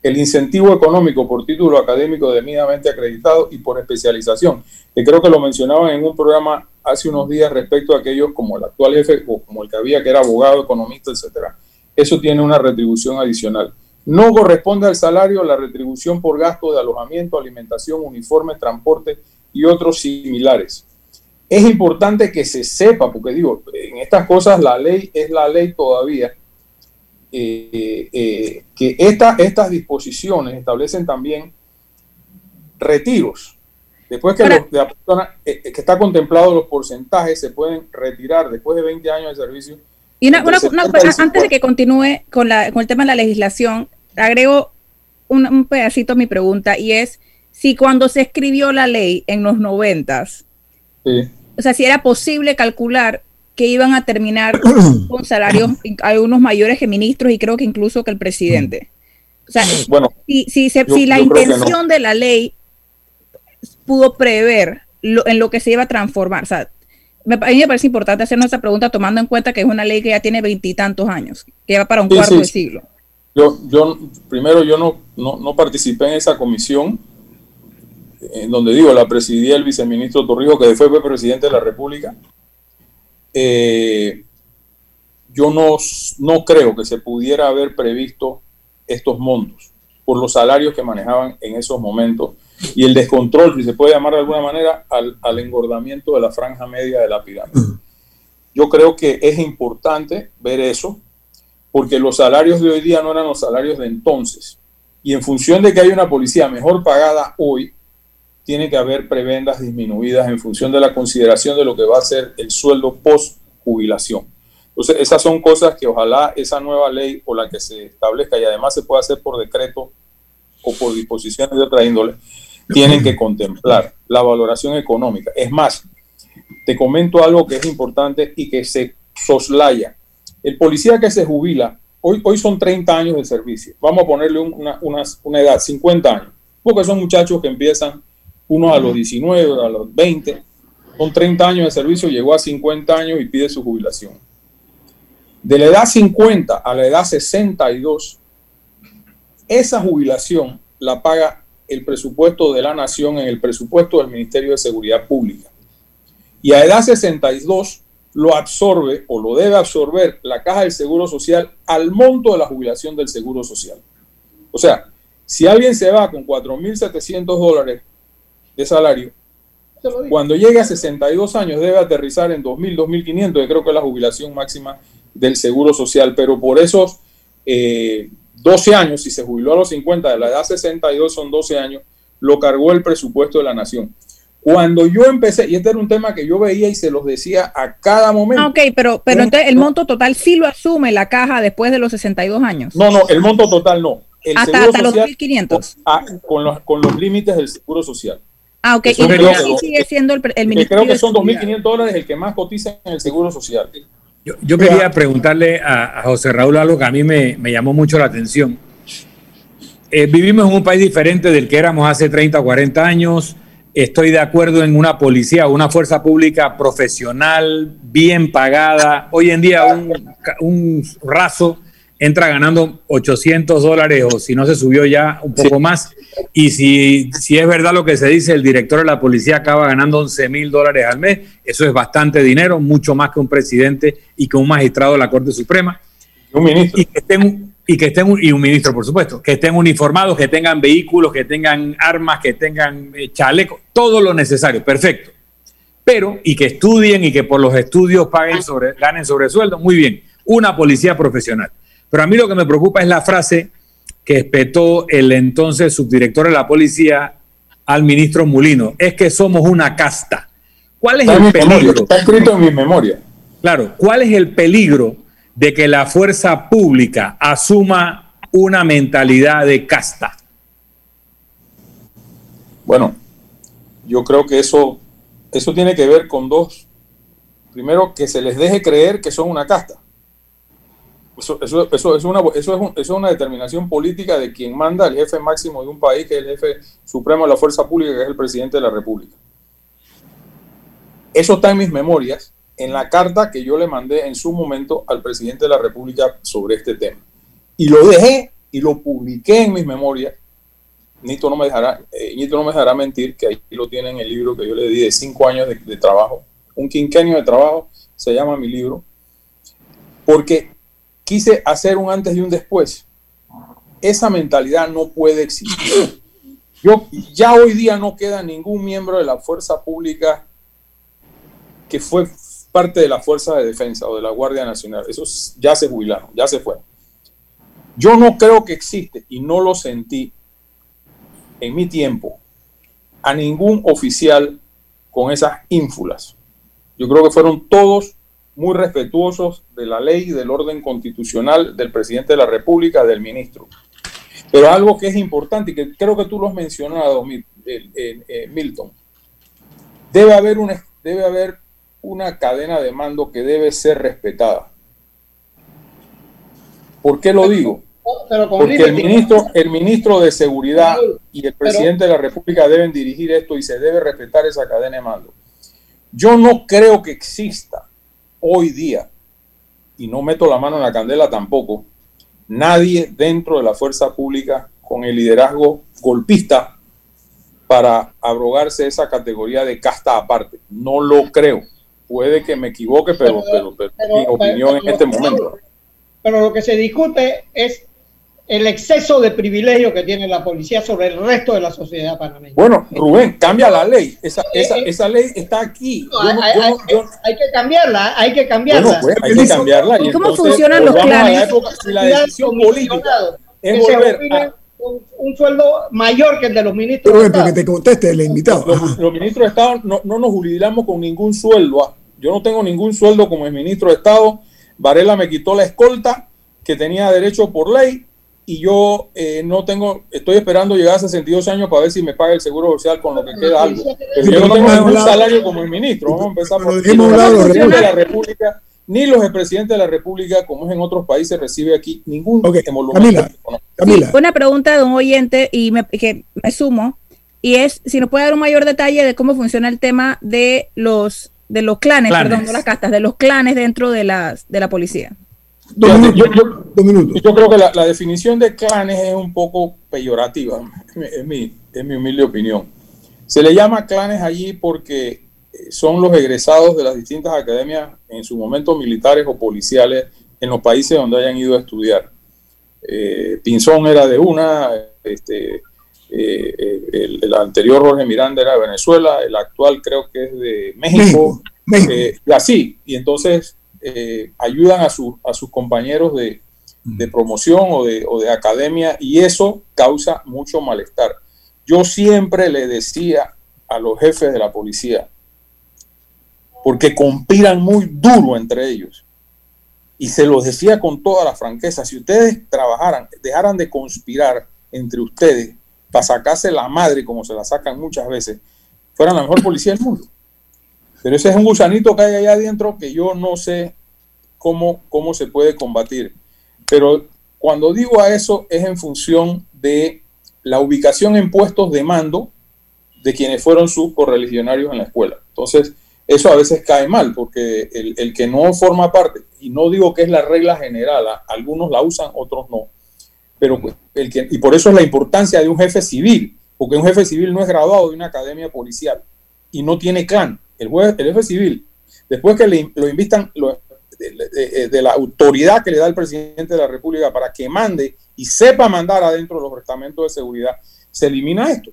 el incentivo económico por título académico debidamente acreditado y por especialización, que creo que lo mencionaban en un programa hace unos días respecto a aquellos como el actual jefe o como el que había que era abogado, economista, etcétera. Eso tiene una retribución adicional. No corresponde al salario la retribución por gasto de alojamiento, alimentación, uniforme, transporte y otros similares. Es importante que se sepa, porque digo, en estas cosas la ley es la ley todavía, eh, eh, que estas disposiciones establecen también retiros. Después que la persona eh, que está contemplado los porcentajes se pueden retirar después de 20 años de servicio. Y una, antes de que continúe con, la, con el tema de la legislación, agrego un, pedacito a mi pregunta y es si cuando se escribió la ley en los noventas, o sea, si era posible calcular que iban a terminar <clears throat> con salarios algunos mayores que ministros y creo que incluso que el presidente. O sea, <clears throat> bueno, si, si, la intención de la ley pudo prever en lo que se iba a transformar, o sea, me, a mí me parece importante hacernos esa pregunta tomando en cuenta que es una ley que ya tiene veintitantos años, que va para un cuarto de siglo. Yo, yo, primero, yo no, no, no participé en esa comisión, en donde digo, la presidía el viceministro Torrijos, que después fue presidente de la República. Eh, yo no, no creo que se pudiera haber previsto estos montos por los salarios que manejaban en esos momentos y el descontrol, si se puede llamar de alguna manera, al, al engordamiento de la franja media de la pirámide. Yo creo que es importante ver eso, porque los salarios de hoy día no eran los salarios de entonces. Y en función de que hay una policía mejor pagada hoy, tiene que haber prebendas disminuidas en función de la consideración de lo que va a ser el sueldo post jubilación. Entonces, esas son cosas que ojalá esa nueva ley o la que se establezca y además se pueda hacer por decreto o por disposiciones de otra índole, tienen que contemplar la valoración económica. Es más, te comento algo que es importante y que se soslaya. El policía que se jubila, hoy, hoy son 30 años de servicio, vamos a ponerle una, una edad, 50 años, porque son muchachos que empiezan uno a los 19, a los 20, con 30 años de servicio, llegó a 50 años y pide su jubilación. De la edad 50 a la edad 62, esa jubilación la paga el presupuesto de la nación en el presupuesto del Ministerio de Seguridad Pública. Y a edad 62 lo absorbe o lo debe absorber la caja del Seguro Social al monto de la jubilación del Seguro Social. O sea, si alguien se va con 4.700 dólares de salario, cuando llegue a 62 años debe aterrizar en 2.000, 2.500, que creo que es la jubilación máxima del Seguro Social, pero por esos 12 eh, años, si se jubiló a los 50, de la edad 62 son 12 años, lo cargó el presupuesto de la nación. Cuando yo empecé, y este era un tema que yo veía y se los decía a cada momento. Ah, ok, pero, pero entonces el monto total sí lo asume la caja después de los 62 años. No, no, el monto total no el Hasta, seguro hasta los social 1.500. ah, con, los, con los límites del seguro social. Ah, ok. Y creo sigue siendo el, el Que Ministerio creo que son Seguridad. 2.500 dólares el que más cotiza en el seguro social. Yo, yo quería preguntarle a, a José Raúl algo que a mí me, me llamó mucho la atención. Eh, vivimos en un país diferente del que éramos hace 30 o 40 años. Estoy de acuerdo en una policía, una fuerza pública profesional, bien pagada. Hoy en día un, un raso entra ganando 800 dólares o si no se subió ya un poco más. Y si, si es verdad lo que se dice, el director de la policía acaba ganando 11 mil dólares al mes. Eso es bastante dinero, mucho más que un presidente y que un magistrado de la Corte Suprema. Un ministro. Y que estén, y que estén y un ministro, por supuesto, que estén uniformados, que tengan vehículos, que tengan armas, que tengan eh, chalecos, todo lo necesario, perfecto. Pero, y que estudien y que por los estudios paguen sobre, ganen sobresueldo, muy bien, una policía profesional. Pero a mí lo que me preocupa es la frase que espetó el entonces subdirector de la policía al ministro Mulino, es que somos una casta. ¿Cuál es Está el memoria, peligro? está escrito en mi memoria. Claro, ¿cuál es el peligro de que la fuerza pública asuma una mentalidad de casta? Bueno, yo creo que eso, eso tiene que ver con dos. Primero, que se les deje creer que son una casta. Eso, eso, eso, es una, eso, es eso es una determinación política de quien manda el jefe máximo de un país, que es el jefe supremo de la fuerza pública, que es el presidente de la República. Eso está en mis memorias, en la carta que yo le mandé en su momento al presidente de la República sobre este tema. Y lo dejé y lo publiqué en mis memorias Nito no me dejará, eh, Ñito no me dejará mentir, que ahí lo tiene en el libro que yo le di de cinco años de, de trabajo, un quinquenio de trabajo, se llama mi libro, porque quise hacer un antes y un después. Esa mentalidad no puede existir. Yo, ya hoy día no queda ningún miembro de la fuerza pública que fue parte de la Fuerza de Defensa o de la Guardia Nacional. Esos ya se jubilaron, ya se fueron. Yo no creo que existe y no lo sentí en mi tiempo a ningún oficial con esas ínfulas. Yo creo que fueron todos muy respetuosos de la ley, del orden constitucional, del presidente de la República, del ministro. Pero algo que es importante y que creo que tú lo has mencionado, eh, eh, eh, Milton, debe haber, una, debe haber una cadena de mando que debe ser respetada. ¿Por qué lo digo? Pero Porque el ministro, el ministro de Seguridad y el presidente de la República deben dirigir esto y se debe respetar esa cadena de mando. Yo no creo que exista hoy día, y no meto la mano en la candela tampoco, nadie dentro de la fuerza pública con el liderazgo golpista para abrogarse esa categoría de casta aparte. No lo creo. Puede que me equivoque, pero, pero, pero pero- mi opinión en este momento. Pero lo que se discute es el exceso de privilegio que tiene la policía sobre el resto de la sociedad panameña. Bueno, Rubén, cambia la ley. Esa, esa, esa ley está aquí. No, Yo no- hay, yo hay- no- yo- hay que cambiarla, hay que cambiarla. Bueno, pues, hay que cambiarla. ¿Y y cómo entonces funcionan los la época- si la decisión política es volver a un sueldo mayor que el de los ministros. Pero de que te conteste el invitado. los ministros de Estado no, no nos jubilamos con ningún sueldo. ah. Yo no tengo ningún sueldo como el ministro de Estado. Varela me quitó la escolta que tenía derecho por ley y yo eh, no tengo, estoy esperando llegar a 62 años para ver si me paga el seguro social con lo que queda algo. Pero yo no tengo ningún salario como el ministro. Vamos a empezar por ni los presidentes de la. República, ni los expresidentes de la República, como es en otros países, recibe aquí ningún Ok, emolumento Camila. Camila, Una pregunta de un oyente y me, que me sumo, y es si nos puede dar un mayor detalle de cómo funciona el tema de los de los clanes, Clanes. perdón, no las castas, de los clanes dentro de las de la policía. Dos Fíjate, minutos. yo- yo- dos minutos. Yo creo que la, la definición de clanes es un poco peyorativa, es mi, es mi humilde opinión. Se le llama clanes allí porque eh, son los egresados de las distintas academias, en su momento militares o policiales, en los países donde hayan ido a estudiar. Eh, Pinzón era de una, este, eh, eh, el, el anterior Jorge Miranda era de Venezuela, el actual creo que es de México, México. México. eh, y así, y entonces eh, ayudan a, su- a sus compañeros de, de promoción o de, o de academia y eso causa mucho malestar. Yo siempre le decía a los jefes de la policía, porque conspiran muy duro entre ellos y se los decía con toda la franqueza, si ustedes trabajaran, dejaran de conspirar entre ustedes para sacarse la madre como se la sacan muchas veces, fueran la mejor policía del mundo. Pero ese es un gusanito que hay allá adentro que yo no sé cómo, cómo se puede combatir. Pero cuando digo a eso es en función de la ubicación en puestos de mando de quienes fueron sus correligionarios en la escuela. Entonces, eso a veces cae mal, porque el, que no forma parte, y no digo que es la regla general, algunos la usan, otros no, pero el que, y por eso es la importancia de un jefe civil, porque un jefe civil no es graduado de una academia policial y no tiene clan. El, el jefe civil, después que lo invitan de, la autoridad que le da el presidente de la República para que mande y sepa mandar adentro los estamentos de seguridad, se elimina esto.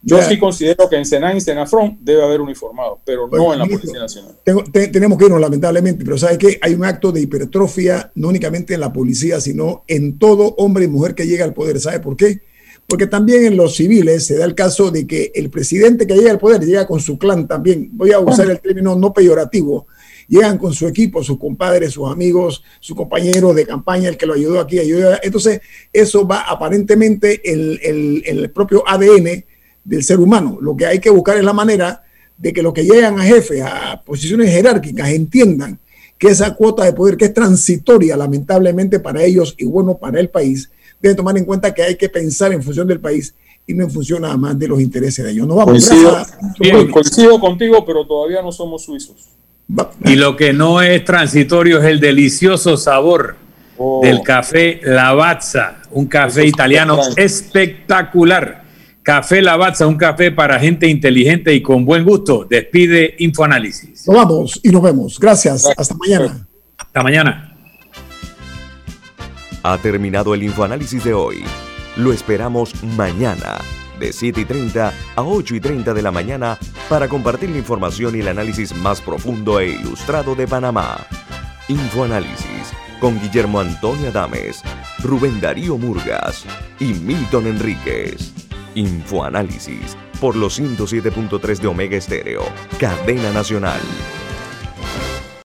Yo sí considero que en Senan y Senafrón debe haber uniformado, pero no en la Policía Nacional. tenemos que irnos, lamentablemente, pero ¿sabe qué? Hay un acto de hipertrofia, no únicamente en la policía, sino en todo hombre y mujer que llega al poder. ¿Sabe por qué? Porque también en los civiles se da el caso de que el presidente que llega al poder llega con su clan también. Voy a usar el término no peyorativo. Llegan con su equipo, sus compadres, sus amigos, su compañero de campaña, el que lo ayudó aquí, ayuda. Entonces, eso va aparentemente en el, el propio ADN del ser humano. Lo que hay que buscar es la manera de que los que llegan a jefe, a posiciones jerárquicas, entiendan que esa cuota de poder que es transitoria, lamentablemente para ellos y bueno para el país, debe tomar en cuenta que hay que pensar en función del país y no en función nada más de los intereses de ellos. No vamos coincido, coincido contigo, pero todavía no somos suizos. Y lo que no es transitorio es el delicioso sabor oh. del café Lavazza, un café italiano espectacular Café Lavazza, un café para gente inteligente y con buen gusto. Despide Infoanálisis. Nos vamos y nos vemos. Gracias. Hasta mañana. Hasta mañana. Ha terminado el Infoanálisis de hoy. Lo esperamos mañana de 7 y 30 a 8 y 30 de la mañana para compartir la información y el análisis más profundo e ilustrado de Panamá. Infoanálisis con Guillermo Antonio Adames, Rubén Darío Murgas y Milton Enríquez. Infoanálisis por los 107.3 de Omega Estéreo, cadena nacional.